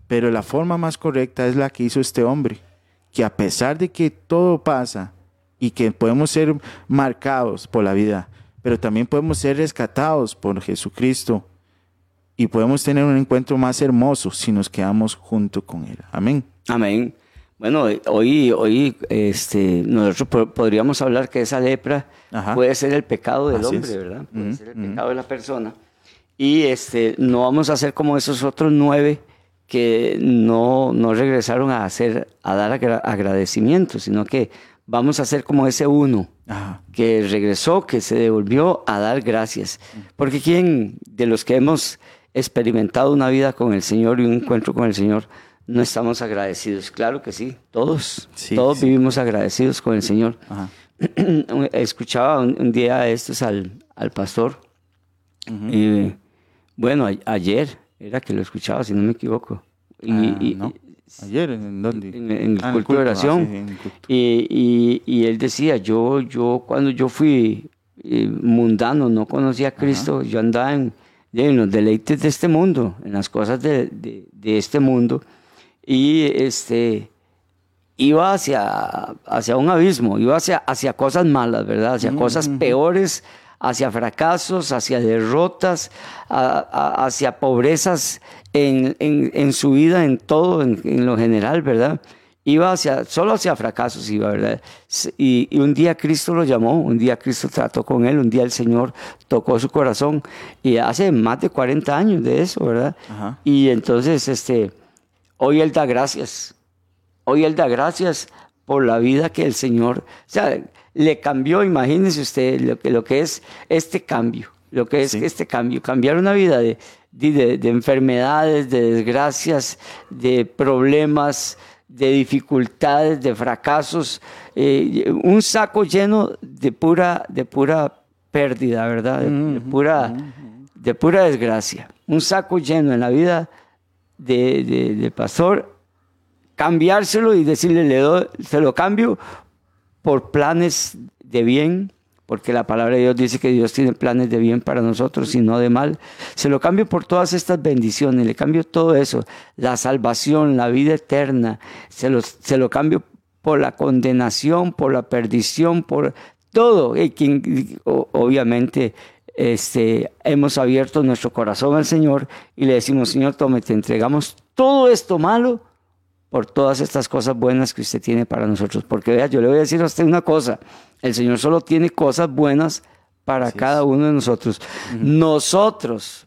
pero la forma más correcta es la que hizo este hombre, que a pesar de que todo pasa y que podemos ser marcados por la vida, pero también podemos ser rescatados por Jesucristo y podemos tener un encuentro más hermoso si nos quedamos junto con Él. Amén. Amén. Bueno, hoy, hoy este, nosotros podríamos hablar que esa lepra puede ser el pecado del hombre, ¿verdad? Puede ser el pecado de la persona. Y este, no vamos a ser como esos otros nueve que no, no regresaron a, hacer, a dar agradecimiento, sino que vamos a ser como ese uno que regresó, que se devolvió a dar gracias. Porque ¿quién de los que hemos experimentado una vida con el Señor y un encuentro con el Señor no estamos agradecidos. Claro que sí, todos, todos vivimos agradecidos con el Señor. Escuchaba un, día estos al, al pastor Eh, bueno, ayer era que lo escuchaba, si no me equivoco. Y, ah, Ayer, ¿en dónde? En, el ah, culto de ah, oración. y, y, él decía, yo, yo cuando yo fui eh, mundano, no conocía a Cristo, yo andaba en, en, los deleites de este mundo, en las cosas de, de, este mundo, y este, iba hacia, hacia un abismo, iba hacia, hacia cosas malas, ¿verdad? Hacia cosas peores, hacia fracasos, hacia derrotas, hacia pobrezas en, en, su vida, en todo, en, lo general, ¿verdad? Iba hacia, solo hacia fracasos iba, ¿verdad? Y, y, un día Cristo lo llamó, un día Cristo trató con él, un día el Señor tocó su corazón, y hace más de 40 años de eso, ¿verdad? Y entonces, este, hoy él da gracias, hoy él da gracias por la vida que el Señor, o sea, le cambió, imagínese usted lo que, lo que es este cambio, lo que es este cambio, cambiar una vida de, de, enfermedades, de desgracias, de problemas, de dificultades, de fracasos, eh, un saco lleno de pura, de pura pérdida, ¿verdad? De, pura, de pura desgracia. Un saco lleno en la vida de, pastor, cambiárselo y decirle, le doy, se lo cambio por planes de bien, porque la palabra de Dios dice que Dios tiene planes de bien para nosotros y no de mal. Se lo cambio por todas estas bendiciones, le cambio todo eso, la salvación, la vida eterna, se lo, se lo cambio por la condenación, por la perdición, por todo. Y quien, obviamente este, hemos abierto nuestro corazón al Señor y le decimos, Señor, tome, te entregamos todo esto malo por todas estas cosas buenas que usted tiene para nosotros. Porque vea, yo le voy a decir a usted una cosa, el Señor solo tiene cosas buenas para cada uno de nosotros. Nosotros,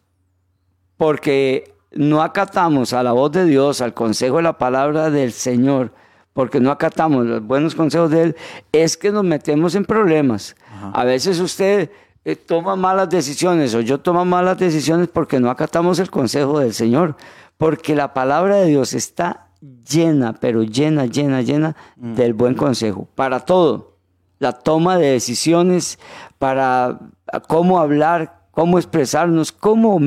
porque no acatamos a la voz de Dios, al consejo de la palabra del Señor, porque no acatamos los buenos consejos de Él, es que nos metemos en problemas. A veces usted eh, toma malas decisiones o yo tomo malas decisiones porque no acatamos el consejo del Señor, porque la palabra de Dios está llena, pero llena, llena, llena mm. del buen consejo. Para todo. La toma de decisiones, para cómo hablar, cómo expresarnos, cómo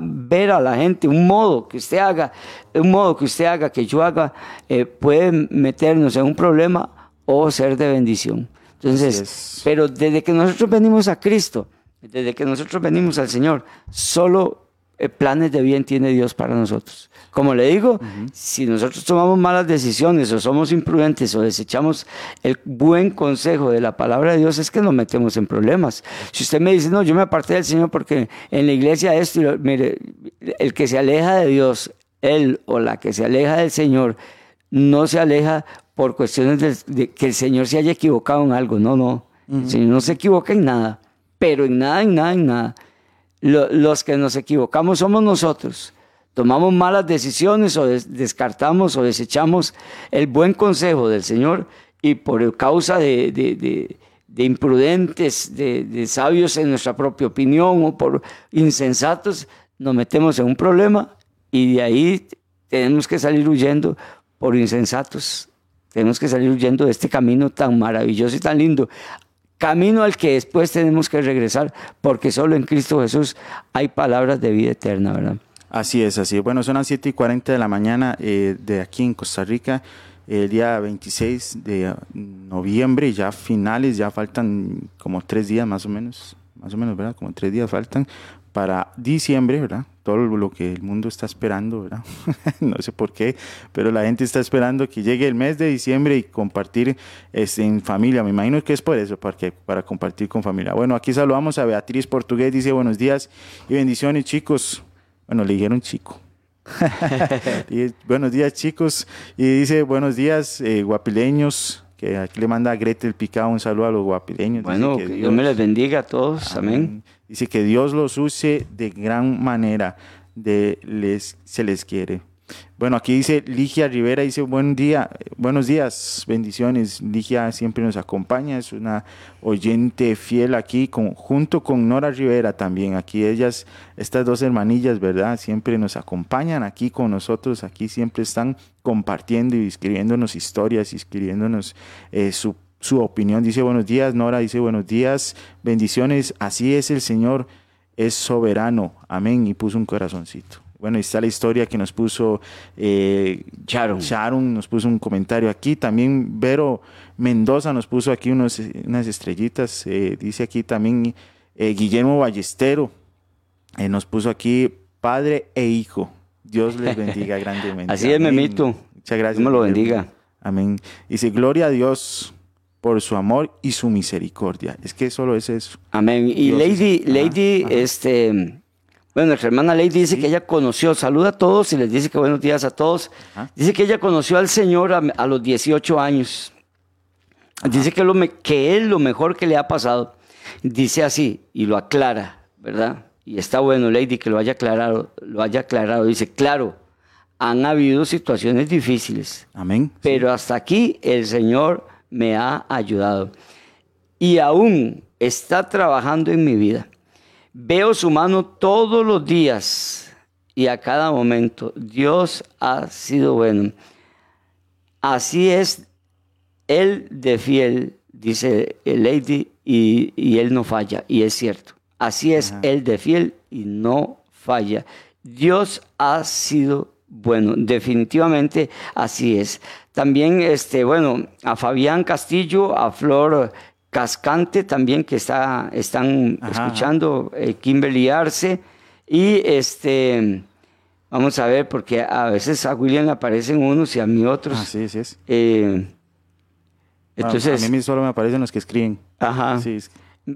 ver a la gente, un modo que usted haga, un modo que usted haga, que yo haga, eh, puede meternos en un problema o ser de bendición. Entonces, pero desde que nosotros venimos a Cristo, desde que nosotros venimos al Señor, solo eh, planes de bien tiene Dios para nosotros. Como le digo, si nosotros tomamos malas decisiones o somos imprudentes o desechamos el buen consejo de la palabra de Dios, es que nos metemos en problemas. Si usted me dice, no, yo me aparté del Señor porque en la iglesia esto, mire, el que se aleja de Dios, él o la que se aleja del Señor, no se aleja por cuestiones de, que el Señor se haya equivocado en algo. No, no. El Señor no se equivoca en nada, pero en nada, en nada, en nada los que nos equivocamos somos nosotros. Tomamos malas decisiones o descartamos o desechamos el buen consejo del Señor y por causa de, imprudentes, de, sabios en nuestra propia opinión o por insensatos, nos metemos en un problema y de ahí tenemos que salir huyendo por insensatos. Tenemos que salir huyendo de este camino tan maravilloso y tan lindo camino al que después tenemos que regresar, porque solo en Cristo Jesús hay palabras de vida eterna, ¿verdad? Así es, así es. Bueno, son las 7 y 40 de la mañana eh, de aquí en Costa Rica, el día 26 de noviembre, ya finales, ya faltan como tres días más o menos, más o menos, ¿verdad? Como tres días faltan para diciembre, ¿verdad? Todo lo que el mundo está esperando, ¿verdad? no sé por qué, pero la gente está esperando que llegue el mes de diciembre y compartir este, en familia. Me imagino que es por eso, para, para compartir con familia. Bueno, aquí saludamos a Beatriz Portugués, dice buenos días y bendiciones, chicos. Bueno, le dijeron chico. buenos días, chicos. Y dice buenos días, eh, guapileños que aquí le manda a Gretel Picado un saludo a los guapileños. Bueno, que Dios, me les bendiga a todos, amén. Dice que Dios los use de gran manera, de les, se les quiere. Bueno, aquí dice Ligia Rivera, dice buen día, buenos días, bendiciones. Ligia siempre nos acompaña, es una oyente fiel aquí, junto con Nora Rivera también. Aquí ellas, estas dos hermanillas, ¿verdad? Siempre nos acompañan aquí con nosotros, aquí siempre están compartiendo y escribiéndonos historias escribiéndonos eh, su, su opinión. Dice buenos días, Nora dice buenos días, bendiciones, así es el Señor es soberano. Amén. Y puso un corazoncito. Bueno, ahí está la historia que nos puso eh, Sharon. Sharon, nos puso un comentario aquí. También Vero Mendoza nos puso aquí unos, unas estrellitas. eh, dice aquí también eh, Guillermo Ballestero. nos puso aquí padre e hijo. Dios les bendiga grandemente. Así es. Memito. Muchas gracias. Dios me lo bendiga. Amén. Dice, gloria a Dios por su amor y su misericordia. Es que solo es eso. Amén. Y Dios es- Lady, Ajá, Lady, ajá. este, bueno, nuestra hermana Lady dice que ella conoció, saluda a todos y les dice que buenos días a todos. Ajá. Dice que ella conoció al Señor a, a los 18 años. Dice que, lo me- que es lo mejor que le ha pasado. Dice así y lo aclara, ¿verdad? Y está bueno, Lady, que lo haya aclarado. Lo haya aclarado. Dice, claro, han habido situaciones difíciles, Amén. pero hasta aquí el Señor me ha ayudado. Y aún está trabajando en mi vida. Veo su mano todos los días y a cada momento. Dios ha sido bueno. Así es Él de fiel, dice el Lady, y, y Él no falla. Y es cierto. Así es Él de fiel y no falla. Dios ha sido bueno, definitivamente así es. También, este, bueno, a Fabián Castillo, a Flor Cascante también que está, están Ajá, escuchando, eh, Kimberly Arce, y este, vamos a ver, porque a veces a William le aparecen unos y a mí otros. Así es, es. Eh, entonces, a mí solo me aparecen los que escriben. ajá. Sí, es-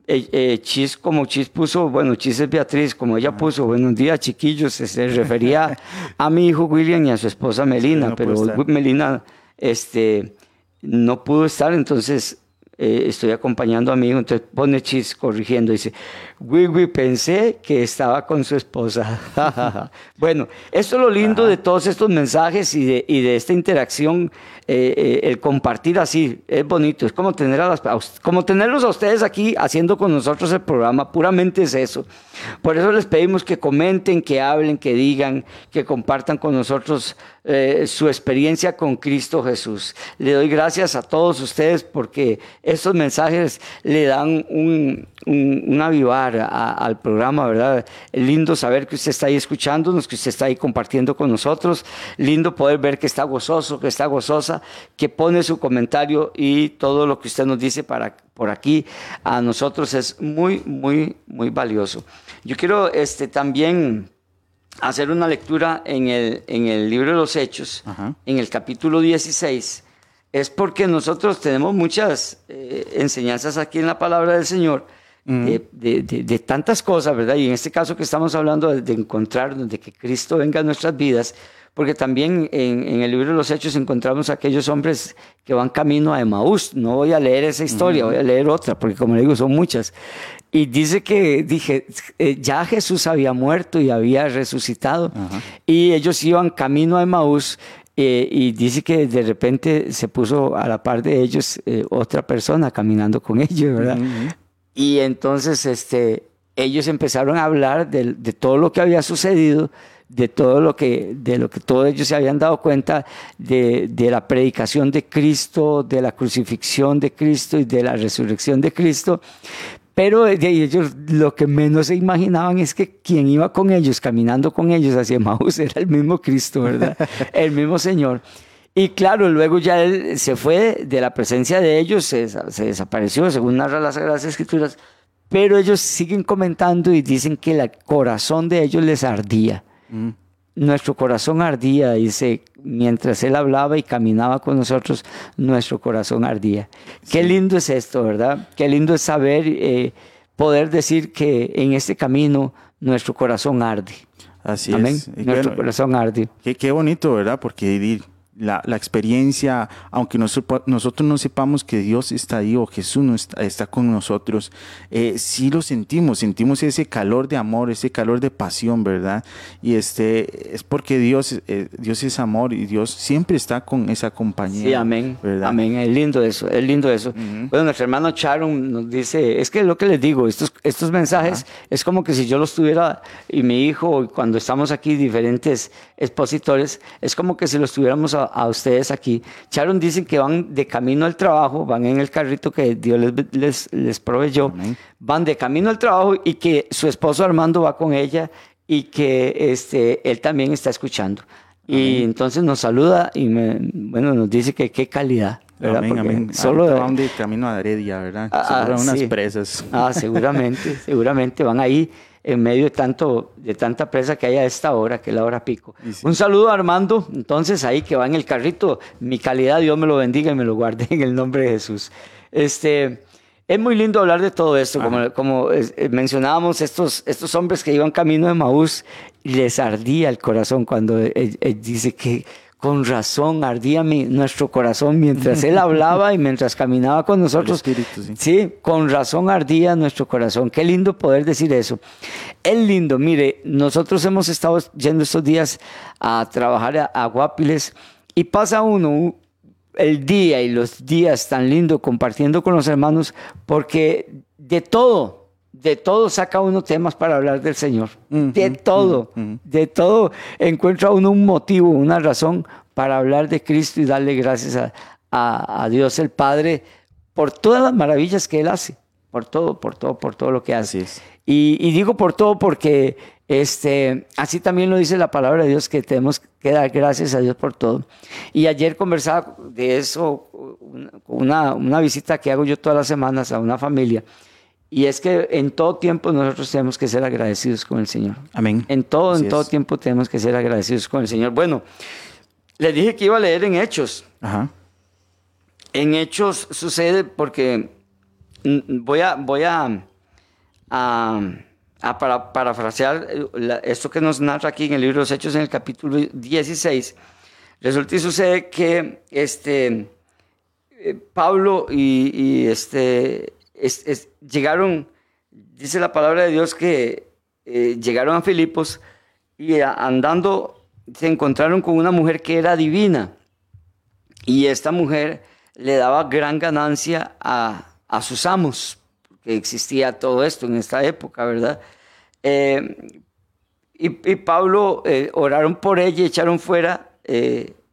Eh, eh, Chis, como Chis puso, bueno, Chis es Beatriz, como ella puso, buenos días, chiquillos, se- se refería a mi hijo William y a su esposa Melina, no pero. Melina este, no pudo estar, entonces eh, estoy acompañando a mi hijo, entonces pone Chis corrigiendo, dice, Wiwi, pensé que estaba con su esposa. bueno, esto es lo lindo de todos estos mensajes y de, y de esta interacción, eh, eh, el compartir así, es bonito, es como, tener a las, como tenerlos a ustedes aquí haciendo con nosotros el programa, puramente es eso. Por eso les pedimos que comenten, que hablen, que digan, que compartan con nosotros su experiencia con Cristo Jesús. Le doy gracias a todos ustedes porque estos mensajes le dan un, un, un avivar a- al programa, ¿verdad? Lindo saber que usted está ahí escuchándonos, que usted está ahí compartiendo con nosotros. Lindo poder ver que está gozoso, que está gozosa, que pone su comentario y todo lo que usted nos dice para, por aquí a nosotros es muy, muy, muy valioso. Yo quiero este, también hacer una lectura en el, en el libro de los Hechos, Ajá. en el capítulo 16, es porque nosotros tenemos muchas eh, enseñanzas aquí en la palabra del Señor. De, de- de- de tantas cosas, ¿verdad? Y en este caso que estamos hablando de, encontrarnos, de que Cristo venga a nuestras vidas, porque también en, en el libro de los Hechos encontramos a aquellos hombres que van camino a Emaús. No voy a leer esa historia, voy a leer otra, porque como le digo, son muchas. Y dice que, dije, eh, ya Jesús había muerto y había resucitado, y ellos iban camino a Emaús. Eh, y dice que de repente se puso a la par de ellos eh, otra persona caminando con ellos, ¿verdad? Y entonces este, ellos empezaron a hablar de, de todo lo que había sucedido, de todo lo que, de lo que todos ellos se habían dado cuenta, de, de la predicación de Cristo, de la crucifixión de Cristo y de la resurrección de Cristo. Pero de ellos lo que menos se imaginaban es que quien iba con ellos, caminando con ellos hacia Maús, era el mismo Cristo, ¿verdad? el mismo Señor. Y claro, luego ya él se fue de la presencia de ellos, se, se desapareció, según narra las Sagradas Escrituras, pero ellos siguen comentando y dicen que el corazón de ellos les ardía. Nuestro corazón ardía, dice, mientras él hablaba y caminaba con nosotros, nuestro corazón ardía. Qué lindo es esto, ¿verdad? Qué lindo es saber, eh, poder decir que en este camino nuestro corazón arde. Así Amén. es. Y Nuestro bueno, corazón arde. Qué, qué bonito, ¿verdad? Porque la, la experiencia, aunque no sepa- nosotros no sepamos que Dios está ahí o Jesús no está, está con nosotros, eh, sí lo sentimos, sentimos ese calor de amor, ese calor de pasión, ¿verdad? Y este es porque Dios, eh, Dios es amor y Dios siempre está con esa compañía. Sí, amén. ¿verdad? Amén. Es lindo eso, es lindo eso. Bueno, nuestro hermano Sharon nos dice, es que lo que les digo, estos, estos mensajes es como que si yo los tuviera y mi hijo, cuando estamos aquí diferentes expositores, es como que si los tuviéramos a- a, ustedes aquí. Sharon dicen que van de camino al trabajo, van en el carrito que Dios les, les, les proveyó, van de camino al trabajo y que su esposo Armando va con ella y que este, él también está escuchando. Y entonces nos saluda y bueno, nos dice que qué calidad. ¿verdad? Amén, amén. Solo van de camino a Heredia, ¿verdad? Ah, ah unas presas. Ah, seguramente, seguramente van ahí en medio de, tanto, de tanta presa que hay a esta hora, que es la hora pico. Un saludo a Armando, entonces ahí que va en el carrito, mi calidad, Dios me lo bendiga y me lo guarde en el nombre de Jesús. Este, es muy lindo hablar de todo esto, como, como eh, mencionábamos, estos, estos hombres que iban camino de Maús, les ardía el corazón cuando él dice que con razón ardía mi, nuestro corazón mientras él hablaba y mientras caminaba con nosotros. sí. con razón ardía nuestro corazón. Qué lindo poder decir eso. Es lindo, mire, nosotros hemos estado yendo estos días a trabajar a, Guapiles y pasa uno el día y los días tan lindos compartiendo con los hermanos porque de todo, de todo saca uno temas para hablar del Señor. de todo, de todo encuentra uno un motivo, una razón para hablar de Cristo y darle gracias a, Dios el Padre por todas las maravillas que Él hace, por todo, por todo, por todo lo que hace. Y, y, digo por todo porque este, así también lo dice la palabra de Dios, que tenemos que dar gracias a Dios por todo. Y ayer conversaba de eso, una, una visita que hago yo todas las semanas a una familia. Y es que en todo tiempo nosotros tenemos que ser agradecidos con el Señor. Amén. En todo, en todo tiempo tenemos que ser agradecidos con el Señor. Bueno, le dije que iba a leer en Hechos. Ajá. En Hechos sucede porque mm, voy a, voy a, a, para, parafrasear eh, esto que nos narra aquí en el libro de los Hechos en el capítulo 16. Resulta y sucede que este, eh, Pablo y, y este, llegaron, dice la palabra de Dios que eh, llegaron a Filipos y andando se encontraron con una mujer que era divina y esta mujer le daba gran ganancia a, sus amos, que existía todo esto en esta época, ¿verdad? Eh, y, Pablo eh, oraron por ella y echaron fuera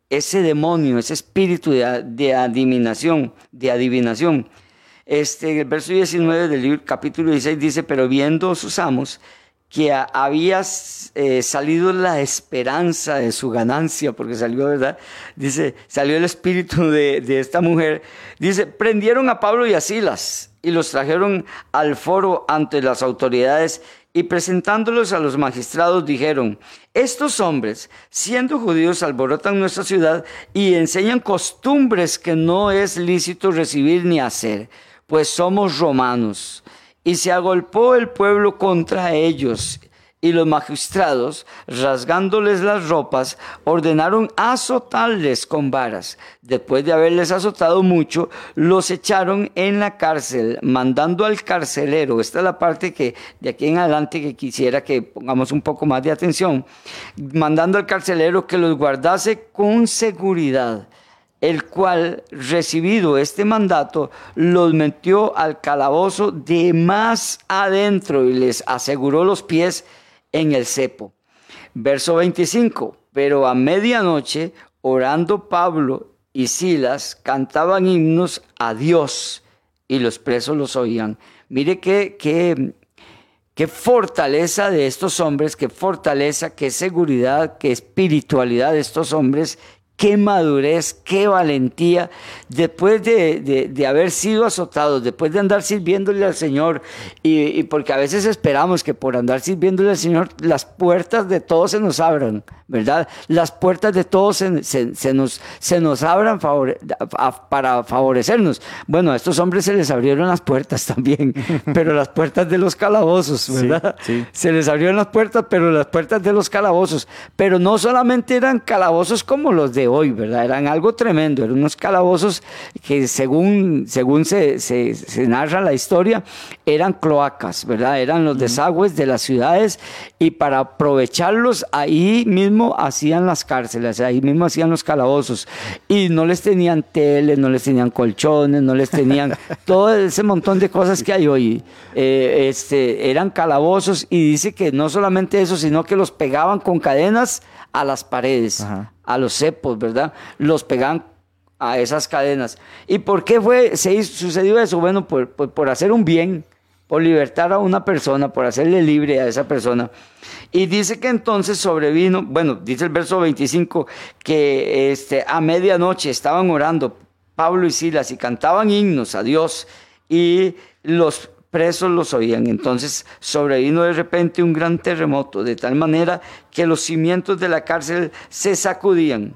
ese demonio, ese espíritu de, de adivinación, de adivinación. Este, el verso 19 del libro, capítulo 16 dice, pero viendo sus amos que había eh, salido la esperanza de su ganancia, porque salió, ¿verdad? Dice, salió el espíritu de, de esta mujer. Dice, prendieron a Pablo y a Silas y los trajeron al foro ante las autoridades y presentándolos a los magistrados dijeron, estos hombres, siendo judíos, alborotan nuestra ciudad y enseñan costumbres que no es lícito recibir ni hacer pues somos romanos. Y se agolpó el pueblo contra ellos, y los magistrados, rasgándoles las ropas, ordenaron azotarles con varas. Después de haberles azotado mucho, los echaron en la cárcel, mandando al carcelero, esta es la parte que de aquí en adelante que quisiera que pongamos un poco más de atención, mandando al carcelero que los guardase con seguridad el cual, recibido este mandato, los metió al calabozo de más adentro y les aseguró los pies en el cepo. Verso 25, pero a medianoche, orando Pablo y Silas, cantaban himnos a Dios y los presos los oían. Mire qué, qué, qué fortaleza de estos hombres, qué fortaleza, qué seguridad, qué espiritualidad de estos hombres qué madurez, qué valentía, después de, haber sido azotados, después de andar sirviéndole al Señor, y, porque a veces esperamos que por andar sirviéndole al Señor las puertas de todos se nos abran, ¿verdad? Las puertas de todos se, nos, se nos abran para favorecernos. Bueno, a estos hombres se les abrieron las puertas también, pero las puertas de los calabozos, ¿verdad? Se les abrieron las puertas, pero las puertas de los calabozos, pero no solamente eran calabozos como los de hoy, ¿verdad? Eran algo tremendo, eran unos calabozos que según, según se, se, narra la historia, eran cloacas, ¿verdad? Eran los desagües de las ciudades y para aprovecharlos ahí mismo hacían las cárceles, ahí mismo hacían los calabozos y no les tenían tele, no les tenían colchones, no les tenían todo ese montón de cosas que hay hoy. Eh, este, eran calabozos y dice que no solamente eso, sino que los pegaban con cadenas a las paredes, Ajá. a los cepos, ¿verdad? Los pegaban a esas cadenas. ¿Y por qué fue, se hizo- sucedió eso? Bueno, por, por- por hacer un bien, por libertar a una persona, por hacerle libre a esa persona. Y dice que entonces sobrevino, bueno, dice el verso 25, que este, a medianoche estaban orando Pablo y Silas y cantaban himnos a Dios y los presos los oían. Entonces sobrevino de repente un gran terremoto, de tal manera que los cimientos de la cárcel se sacudían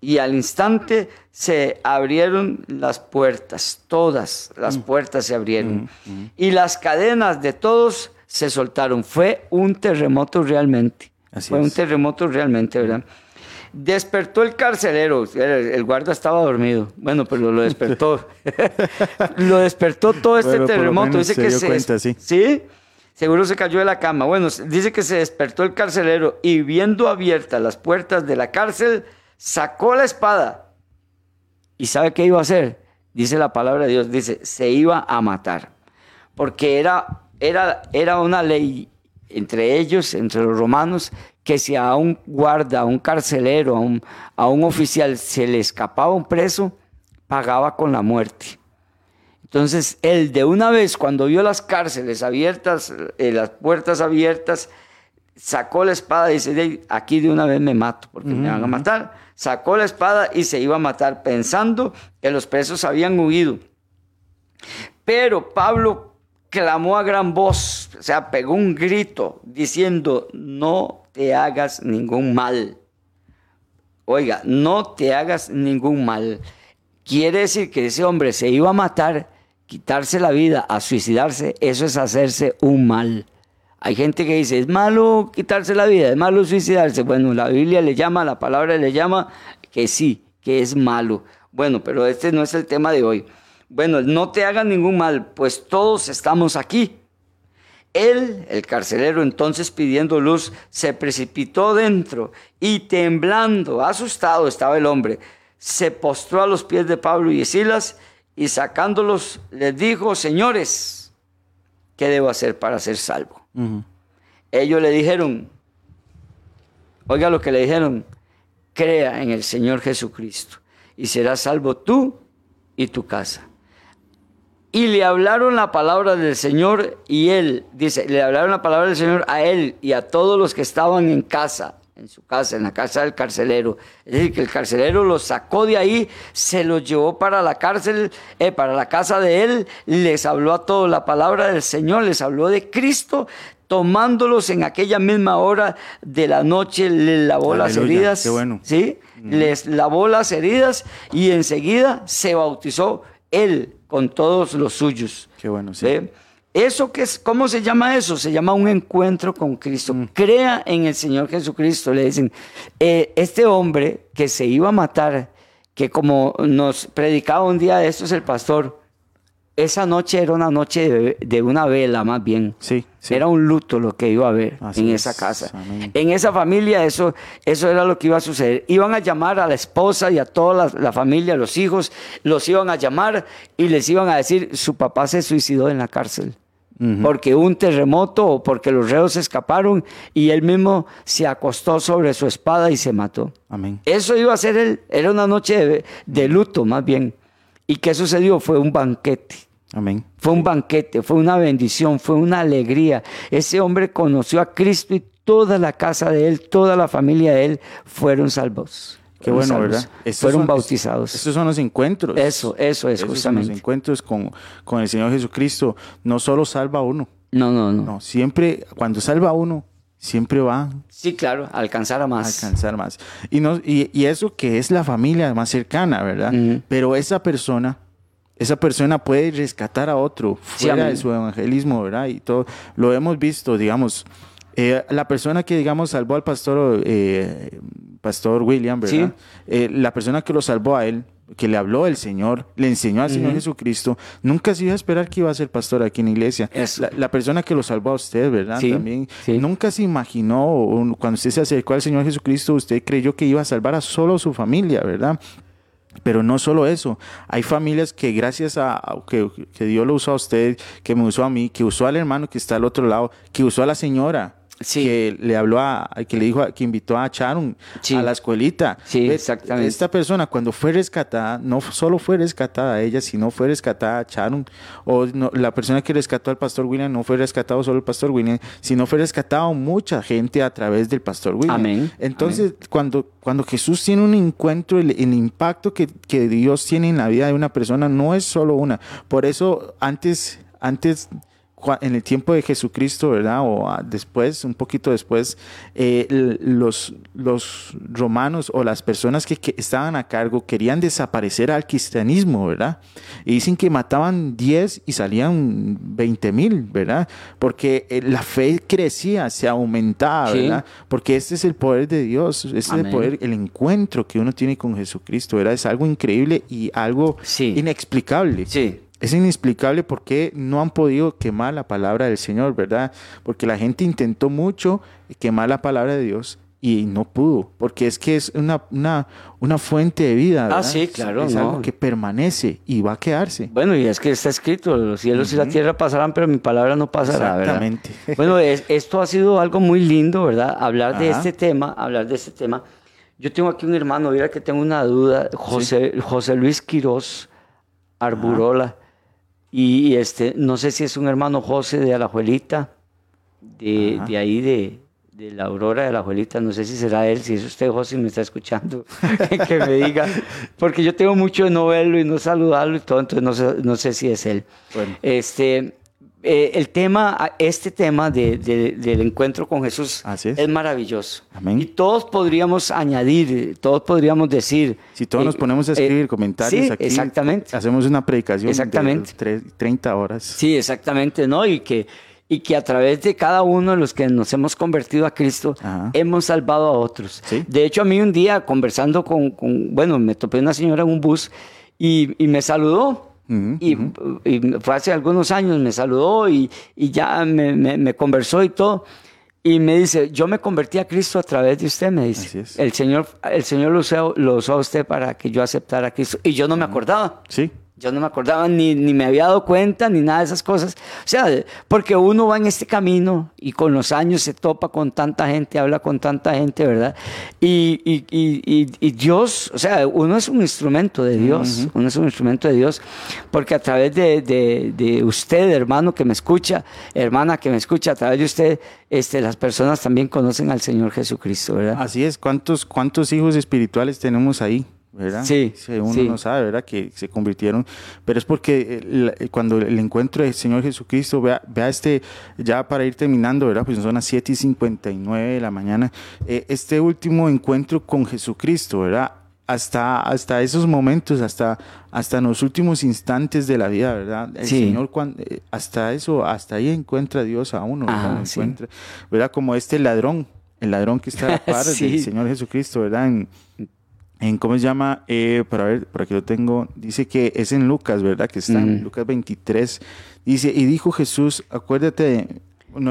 y al instante se abrieron las puertas, todas las puertas se abrieron y las cadenas de todos se soltaron. Fue un terremoto realmente. Así Fue un terremoto realmente, ¿verdad? Despertó el carcelero, el, guarda estaba dormido. Bueno, pero lo despertó. lo despertó todo este Bueno, terremoto. Dice se que dio se cuenta, sí. ¿Sí? Seguro se cayó de la cama. Bueno, dice que se despertó el carcelero y viendo abiertas las puertas de la cárcel, sacó la espada. ¿Y sabe qué iba a hacer? Dice la palabra de Dios, dice, se iba a matar. Porque era, era, era una ley entre ellos, entre los romanos, que si a un guarda, a un carcelero, a un, a un oficial se le escapaba un preso, pagaba con la muerte. Entonces, él de una vez, cuando vio las cárceles abiertas, eh, las puertas abiertas, sacó la espada y dice, "De- aquí de una vez me mato, porque me van a matar. Sacó la espada y se iba a matar, pensando que los presos habían huido. Pero Pablo clamó a gran voz, o sea, pegó un grito diciendo, no te hagas ningún mal. Oiga, no te hagas ningún mal. Quiere decir que ese hombre se iba a matar, quitarse la vida, a suicidarse, eso es hacerse un mal. Hay gente que dice, es malo quitarse la vida, es malo suicidarse. Bueno, la Biblia le llama, la palabra le llama que sí, que es malo. Bueno, pero este no es el tema de hoy. Bueno, no te hagan ningún mal, pues todos estamos aquí. Él, el carcelero, entonces pidiendo luz, se precipitó dentro y temblando, asustado estaba el hombre. Se postró a los pies de Pablo y de Silas y sacándolos les dijo, señores, ¿qué debo hacer para ser salvo? Ellos le dijeron, oiga lo que le dijeron, crea en el Señor Jesucristo y serás salvo tú y tu casa. Y le hablaron la palabra del Señor y él, dice, le hablaron la palabra del Señor a él y a todos los que estaban en casa, en su casa, en la casa del carcelero. Es decir, que el carcelero los sacó de ahí, se los llevó para la cárcel, eh, para la casa de él, les habló a todos la palabra del Señor, les habló de Cristo, tomándolos en aquella misma hora de la noche, les lavó las heridas. qué bueno. ¿sí? Les lavó las heridas y enseguida se bautizó él con todos los suyos. Qué bueno, sí. Eso que es, ¿cómo se llama eso? Se llama un encuentro con Cristo. Mm. Crea en el Señor Jesucristo. Le dicen, eh, este hombre que se iba a matar, que como nos predicaba un día de estos el pastor, esa noche era una noche de, de una vela más bien. Sí, sí. Era un luto lo que iba a haber Así en es. esa casa. En esa familia eso, eso era lo que iba a suceder. Iban a llamar a la esposa y a toda la, la familia, los hijos, los iban a llamar y les iban a decir, su papá se suicidó en la cárcel. Porque un terremoto o porque los reos se escaparon y él mismo se acostó sobre su espada y se mató. Amén. Eso iba a ser él, era una noche de, de luto más bien. ¿Y qué sucedió? Fue un banquete. Amén. Fue un banquete, fue una bendición, fue una alegría. Ese hombre conoció a Cristo y toda la casa de él, toda la familia de él fueron salvos. Qué bueno, salvos, ¿verdad? Estos Fueron son- bautizados. Estos son los encuentros. Eso, eso es Esos justamente. Son los encuentros con, con el Señor Jesucristo. No solo salva a uno, No, no, no, no, siempre, cuando salva a uno, siempre va Sí, claro, alcanzar a más. alcanzar más. Y, no, y, y eso que es la familia más cercana, ¿verdad? Pero esa persona, esa persona puede rescatar a otro Sí, fuera de su evangelismo, ¿verdad? Y todo, lo hemos visto, digamos, eh, la persona que, digamos, salvó al pastor, eh, pastor William, ¿verdad? Eh, la persona que lo salvó a él, que le habló el Señor, le enseñó al Señor Jesucristo, nunca se iba a esperar que iba a ser pastor aquí en la iglesia. La, la persona que lo salvó a usted, ¿verdad? Sí, También sí. nunca se imaginó, cuando usted se acercó al Señor Jesucristo, usted creyó que iba a salvar a solo su familia, ¿verdad? Pero no solo eso, hay familias que gracias a, que, que Dios lo usó a usted, que me usó a mí, que usó al hermano que está al otro lado, que usó a la señora, Sí. que le habló a, que le dijo, a- que invitó a Sharon Sí. a la escuelita. Sí, exactamente. Esta persona cuando fue rescatada, no solo fue rescatada ella, sino fue rescatada Sharon, o no- la persona que rescató al pastor William no fue rescatado solo el pastor William, sino fue rescatado mucha gente a través del pastor William. Amén, Entonces, cuando, cuando Jesús tiene un encuentro, el, el impacto que, que Dios tiene en la vida de una persona no es solo una. Por eso, antes, antes en el tiempo de Jesucristo, ¿verdad? O ah, después, un poquito después, eh, los, los romanos o las personas que, que estaban a cargo querían desaparecer al cristianismo, ¿verdad? Y dicen que mataban 10 y salían 20 mil, ¿verdad? Porque eh, la fe crecía, se aumentaba, Sí. ¿verdad? Porque este es el poder de Dios, este es el poder, el encuentro que uno tiene con Jesucristo, ¿verdad? Es algo increíble y algo Sí. inexplicable. Sí. Es inexplicable por qué no han podido quemar la palabra del Señor, ¿verdad? Porque la gente intentó mucho quemar la palabra de Dios y no pudo, porque es que es una, una, una fuente de vida. Ah, ¿verdad? sí, Es- claro, Es, no. algo que permanece y va a quedarse. Bueno, y es que está escrito, los cielos y la tierra pasarán, pero mi palabra no pasará, ¿verdad? Exactamente. Bueno, es- esto ha sido algo muy lindo, ¿verdad? Hablar de este tema, hablar de este tema. Yo tengo aquí un hermano, mira que tengo una duda, José, José Luis Quirós Arburola. Y este, no sé si es un hermano José de Alajuelita, de, de ahí de, de la Aurora de Alajuelita, no sé si será él, si es usted José y me está escuchando, que me diga, porque yo tengo mucho de no verlo y no saludarlo y todo, entonces no sé, no sé si es él. Bueno. Este, eh, el tema, este tema de- de- del encuentro con Jesús Así es. maravilloso. Amén. Y todos podríamos añadir, todos podríamos decir. Si todos eh, nos ponemos a eh, escribir comentarios sí, aquí, exactamente. hacemos una predicación Exactamente. de tre- 30 horas. Sí, exactamente, ¿no? Y que, y que a través de cada uno de los que nos hemos convertido a Cristo, Ajá. hemos salvado a otros. Sí. De hecho, a mí un día conversando con, con- bueno, me topé una señora en un bus y, y me saludó. Y, y fue hace algunos años, me saludó y, y ya me, me- me conversó y todo. Y me dice, yo me convertí a Cristo a través de usted, me dice. El Señor, el Señor lo, usó, lo usó a usted para que yo aceptara a Cristo. Y yo no me acordaba. Sí. Yo no me acordaba ni, ni me había dado cuenta ni nada de esas cosas. O sea, porque uno va en este camino y con los años se topa con tanta gente, habla con tanta gente, ¿verdad? Y, y- y- y- y Dios, o sea, uno es un instrumento de Dios, uno es un instrumento de Dios, porque a través de, de- de usted, hermano que me escucha, hermana que me escucha, a través de usted, este, las personas también conocen al Señor Jesucristo, ¿verdad? Así es, ¿cuántos, cuántos hijos espirituales tenemos ahí? ¿Verdad? Sí, Uno sí. no sabe, ¿verdad? Que se convirtieron. Pero es porque el- cuando el encuentro del Señor Jesucristo, vea, vea este, ya para ir terminando, ¿verdad? Pues son las 7 y 59 de la mañana. eh, este último encuentro con Jesucristo, ¿verdad? Hasta, hasta esos momentos, hasta, hasta en los últimos instantes de la vida, ¿verdad? El Sí. Señor, cuan- eh, hasta eso, hasta ahí encuentra Dios a uno, ¿verdad? Ah, Lo sí. encuentra, ¿verdad? Como este ladrón, el ladrón que está a la par del Señor Jesucristo, ¿verdad? En, en ¿cómo se llama? Eh, para ver, por aquí lo tengo. Dice que es en Lucas, ¿verdad? Que está en. Lucas 23. Dice, y dijo Jesús, acuérdate,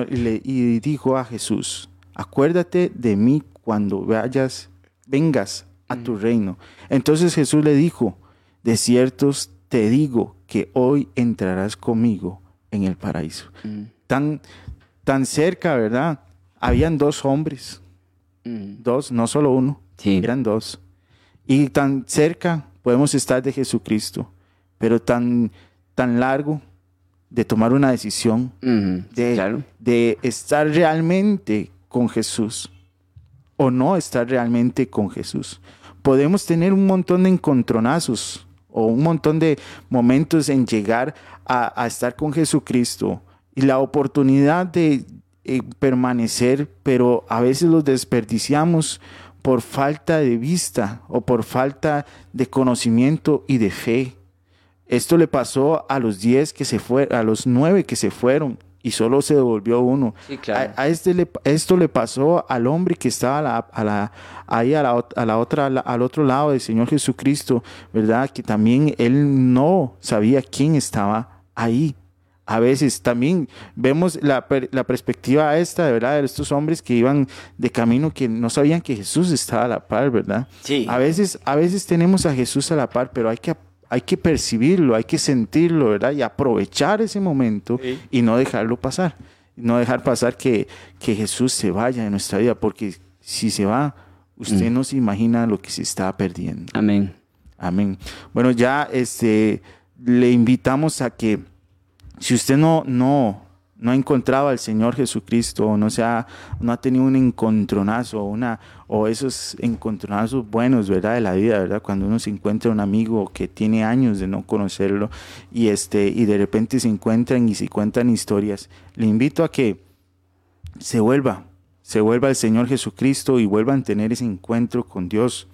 y, le- y dijo a Jesús, acuérdate de mí cuando vayas, vengas a tu reino. Entonces Jesús le dijo, de ciertos te digo que hoy entrarás conmigo en el paraíso. Mm, Tan, tan cerca, ¿verdad? Habían dos hombres, mm. dos, no solo uno, Sí. eran dos. Y tan cerca podemos estar de Jesucristo, pero tan, tan largo de tomar una decisión, de, claro. de estar realmente con Jesús o no estar realmente con Jesús. Podemos tener un montón de encontronazos o un montón de momentos en llegar a, a estar con Jesucristo y la oportunidad de eh, permanecer, pero a veces los desperdiciamos por falta de vista o por falta de conocimiento y de fe. Esto le pasó a los 10 que se fueron, a los 9 que se fueron y solo se devolvió uno. Sí, claro. A, a este le- esto le pasó al hombre que estaba a la, a la- ahí a la, a la otra, al otro lado del Señor Jesucristo, ¿verdad? Que también él no sabía quién estaba ahí. A veces también vemos la, per- la perspectiva esta, de verdad, de estos hombres que iban de camino que no sabían que Jesús estaba a la par, ¿verdad? Sí. A veces, a veces tenemos a Jesús a la par, pero hay que, hay que percibirlo, hay que sentirlo, ¿verdad? Y aprovechar ese momento Sí. y no dejarlo pasar. no dejar pasar que, que Jesús se vaya de nuestra vida, porque si se va, usted no se imagina lo que se está perdiendo. Amén. Amén. Bueno, ya este, le invitamos a que si usted no, no, no ha encontrado al Señor Jesucristo, o no, se ha, no ha tenido un encontronazo, una, o esos encontronazos buenos, ¿verdad? De la vida, ¿verdad? Cuando uno se encuentra un amigo que tiene años de no conocerlo y, este, y de repente se encuentran y se cuentan historias, le invito a que se vuelva, se vuelva al Señor Jesucristo y vuelvan a tener ese encuentro con Dios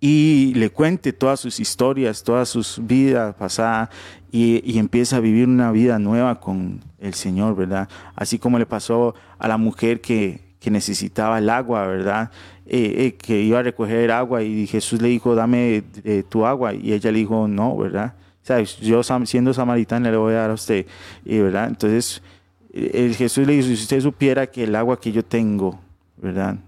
y le cuente todas sus historias, todas sus vidas pasadas y, y, empieza a vivir una vida nueva con el Señor, ¿verdad? Así como le pasó a la mujer que, que necesitaba el agua, ¿verdad? Eh, eh, que iba a recoger agua y Jesús le dijo, dame eh, tu agua y ella le dijo, no, ¿verdad? ¿Sabes? Yo siendo samaritana le voy a dar a usted, ¿verdad? Entonces Jesús le dijo, si usted supiera que el agua que yo tengo, ¿verdad?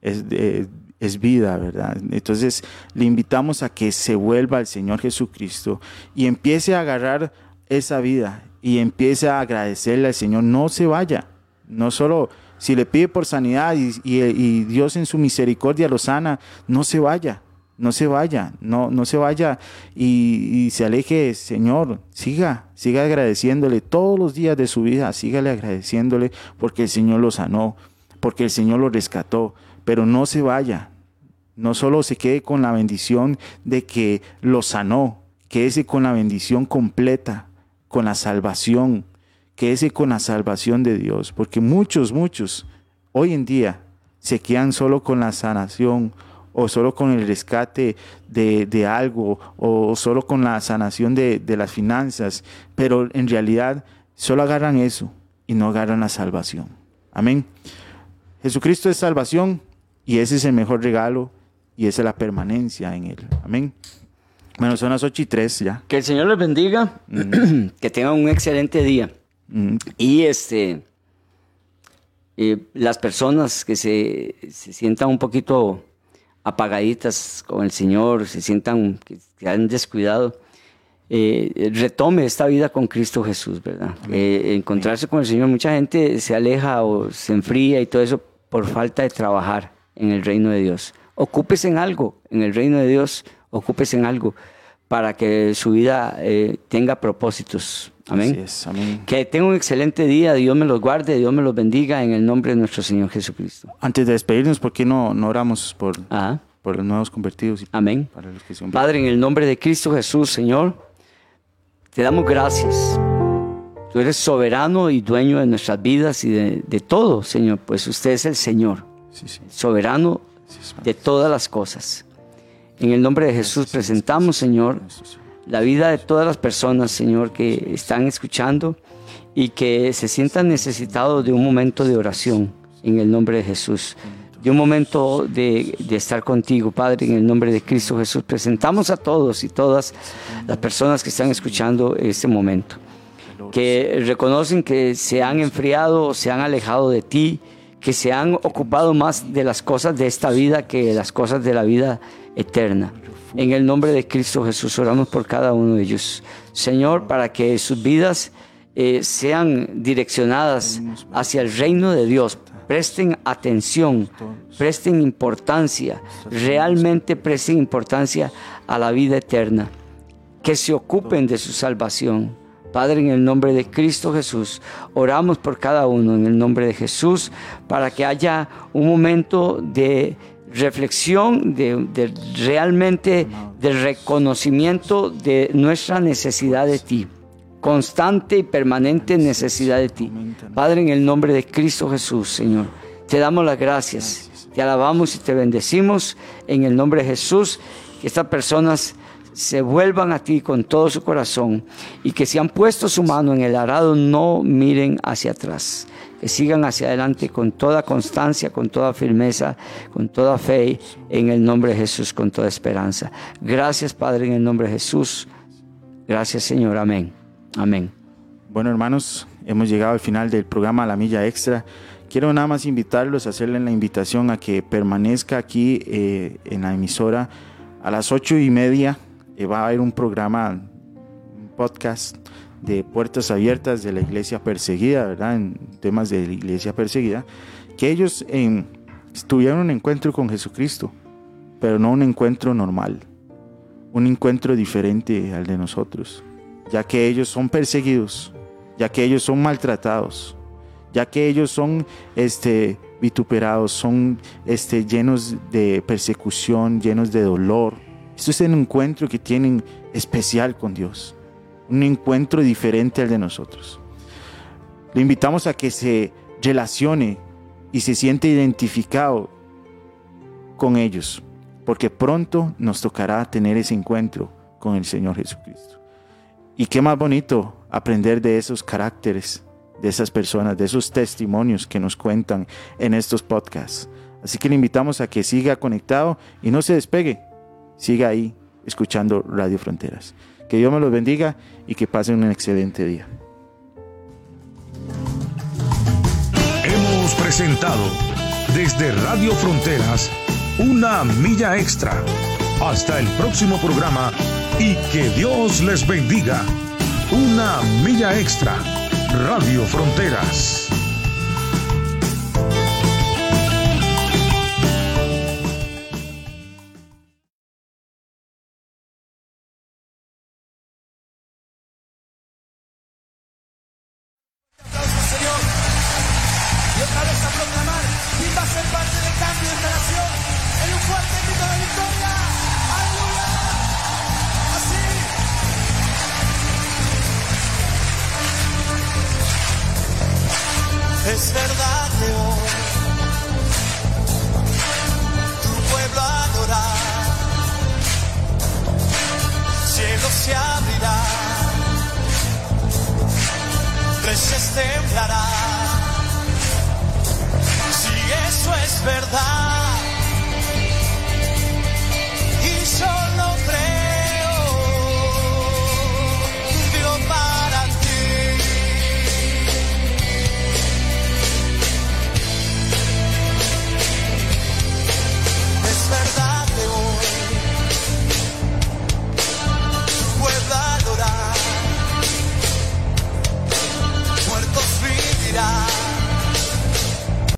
Es de, es vida, ¿verdad? Entonces le invitamos a que se vuelva al Señor Jesucristo y empiece a agarrar esa vida y empiece a agradecerle al Señor. No se vaya, no solo si le pide por sanidad y, y, Dios en su misericordia lo sana, no se vaya, no se vaya, no, no se vaya y, y, se aleje, Señor, siga, siga agradeciéndole todos los días de su vida, sígale agradeciéndole porque el Señor lo sanó, porque el Señor lo rescató, pero no se vaya, no solo se quede con la bendición de que lo sanó, quédese con la bendición completa, con la salvación, quédese con la salvación de Dios, porque muchos, muchos hoy en día se quedan solo con la sanación o solo con el rescate de, de algo o solo con la sanación de, de las finanzas, pero en realidad solo agarran eso y no agarran la salvación. Amén. Jesucristo es salvación y ese es el mejor regalo y esa es la permanencia en Él. Amén. Bueno, son las 8 y 3 ya. Que el Señor les bendiga, mm. que tengan un excelente día. Mm. Y este, eh, las personas que se, se, sientan un poquito apagaditas con el Señor, se sientan que, que han descuidado, eh, retome esta vida con Cristo Jesús, ¿verdad? Eh, encontrarse con el Señor, mucha gente se aleja o se enfría y todo eso por falta de trabajar en el reino de Dios ocúpese en algo, en el reino de Dios, ocúpese en algo para que su vida eh, tenga propósitos. Amén. Es, amén. Que tenga un excelente día, Dios me los guarde, Dios me los bendiga en el nombre de nuestro Señor Jesucristo. Antes de despedirnos, ¿por qué no, no oramos por, Ajá. por los nuevos convertidos? Y amén. Para los que son... Padre, en el nombre de Cristo Jesús, Señor, te damos gracias. Tú eres soberano y dueño de nuestras vidas y de, de todo, Señor, pues usted es el Señor. Sí, sí. Soberano de todas las cosas. En el nombre de Jesús presentamos, Señor, la vida de todas las personas, Señor, que están escuchando y que se sientan necesitados de un momento de oración en el nombre de Jesús. De un momento de, de, estar contigo, Padre, en el nombre de Cristo Jesús. Presentamos a todos y todas las personas que están escuchando este momento, que reconocen que se han enfriado se han alejado de ti, que se han ocupado más de las cosas de esta vida que de las cosas de la vida eterna. En el nombre de Cristo Jesús oramos por cada uno de ellos. Señor, para que sus vidas eh, sean direccionadas hacia el reino de Dios. Presten atención, presten importancia, realmente presten importancia a la vida eterna. Que se ocupen de su salvación Padre, en el nombre de Cristo Jesús, oramos por cada uno en el nombre de Jesús para que haya un momento de reflexión, de, realmente de reconocimiento de nuestra necesidad de ti, constante y permanente necesidad de ti. Padre, en el nombre de Cristo Jesús, Señor, te damos las gracias, te alabamos y te bendecimos en el nombre de Jesús. Que estas personas se vuelvan a ti con todo su corazón y que si han puesto su mano en el arado no miren hacia atrás, que sigan hacia adelante con toda constancia, con toda firmeza, con toda fe en el nombre de Jesús, con toda esperanza. Gracias Padre en el nombre de Jesús. Gracias Señor. Amén. Amén. Bueno hermanos, hemos llegado al final del programa La Milla Extra. Quiero nada más invitarlos a hacerle la invitación a que permanezca aquí eh, en la emisora a las ocho y media va a haber un programa podcast de Puertas Abiertas de la Iglesia Perseguida, ¿verdad? En temas de la Iglesia Perseguida, que ellos en, tuvieron un encuentro con Jesucristo, pero no un encuentro normal, un encuentro diferente al de nosotros, ya que ellos son perseguidos, ya que ellos son maltratados, ya que ellos son este, vituperados, son este, llenos de persecución, llenos de dolor. Esto es un encuentro que tienen especial con Dios, un encuentro diferente al de nosotros. Le invitamos a que se relacione y se siente identificado con ellos, porque pronto nos tocará tener ese encuentro con el Señor Jesucristo. Y qué más bonito aprender de esos caracteres de esas personas, de esos testimonios que nos cuentan en estos podcasts. Así que le invitamos a que siga conectado y no se despegue. Siga ahí escuchando Radio Fronteras. Que Dios me los bendiga y que pasen un excelente día. Hemos presentado desde Radio Fronteras una milla extra. Hasta el próximo programa y que Dios les bendiga. Una milla extra Radio Fronteras.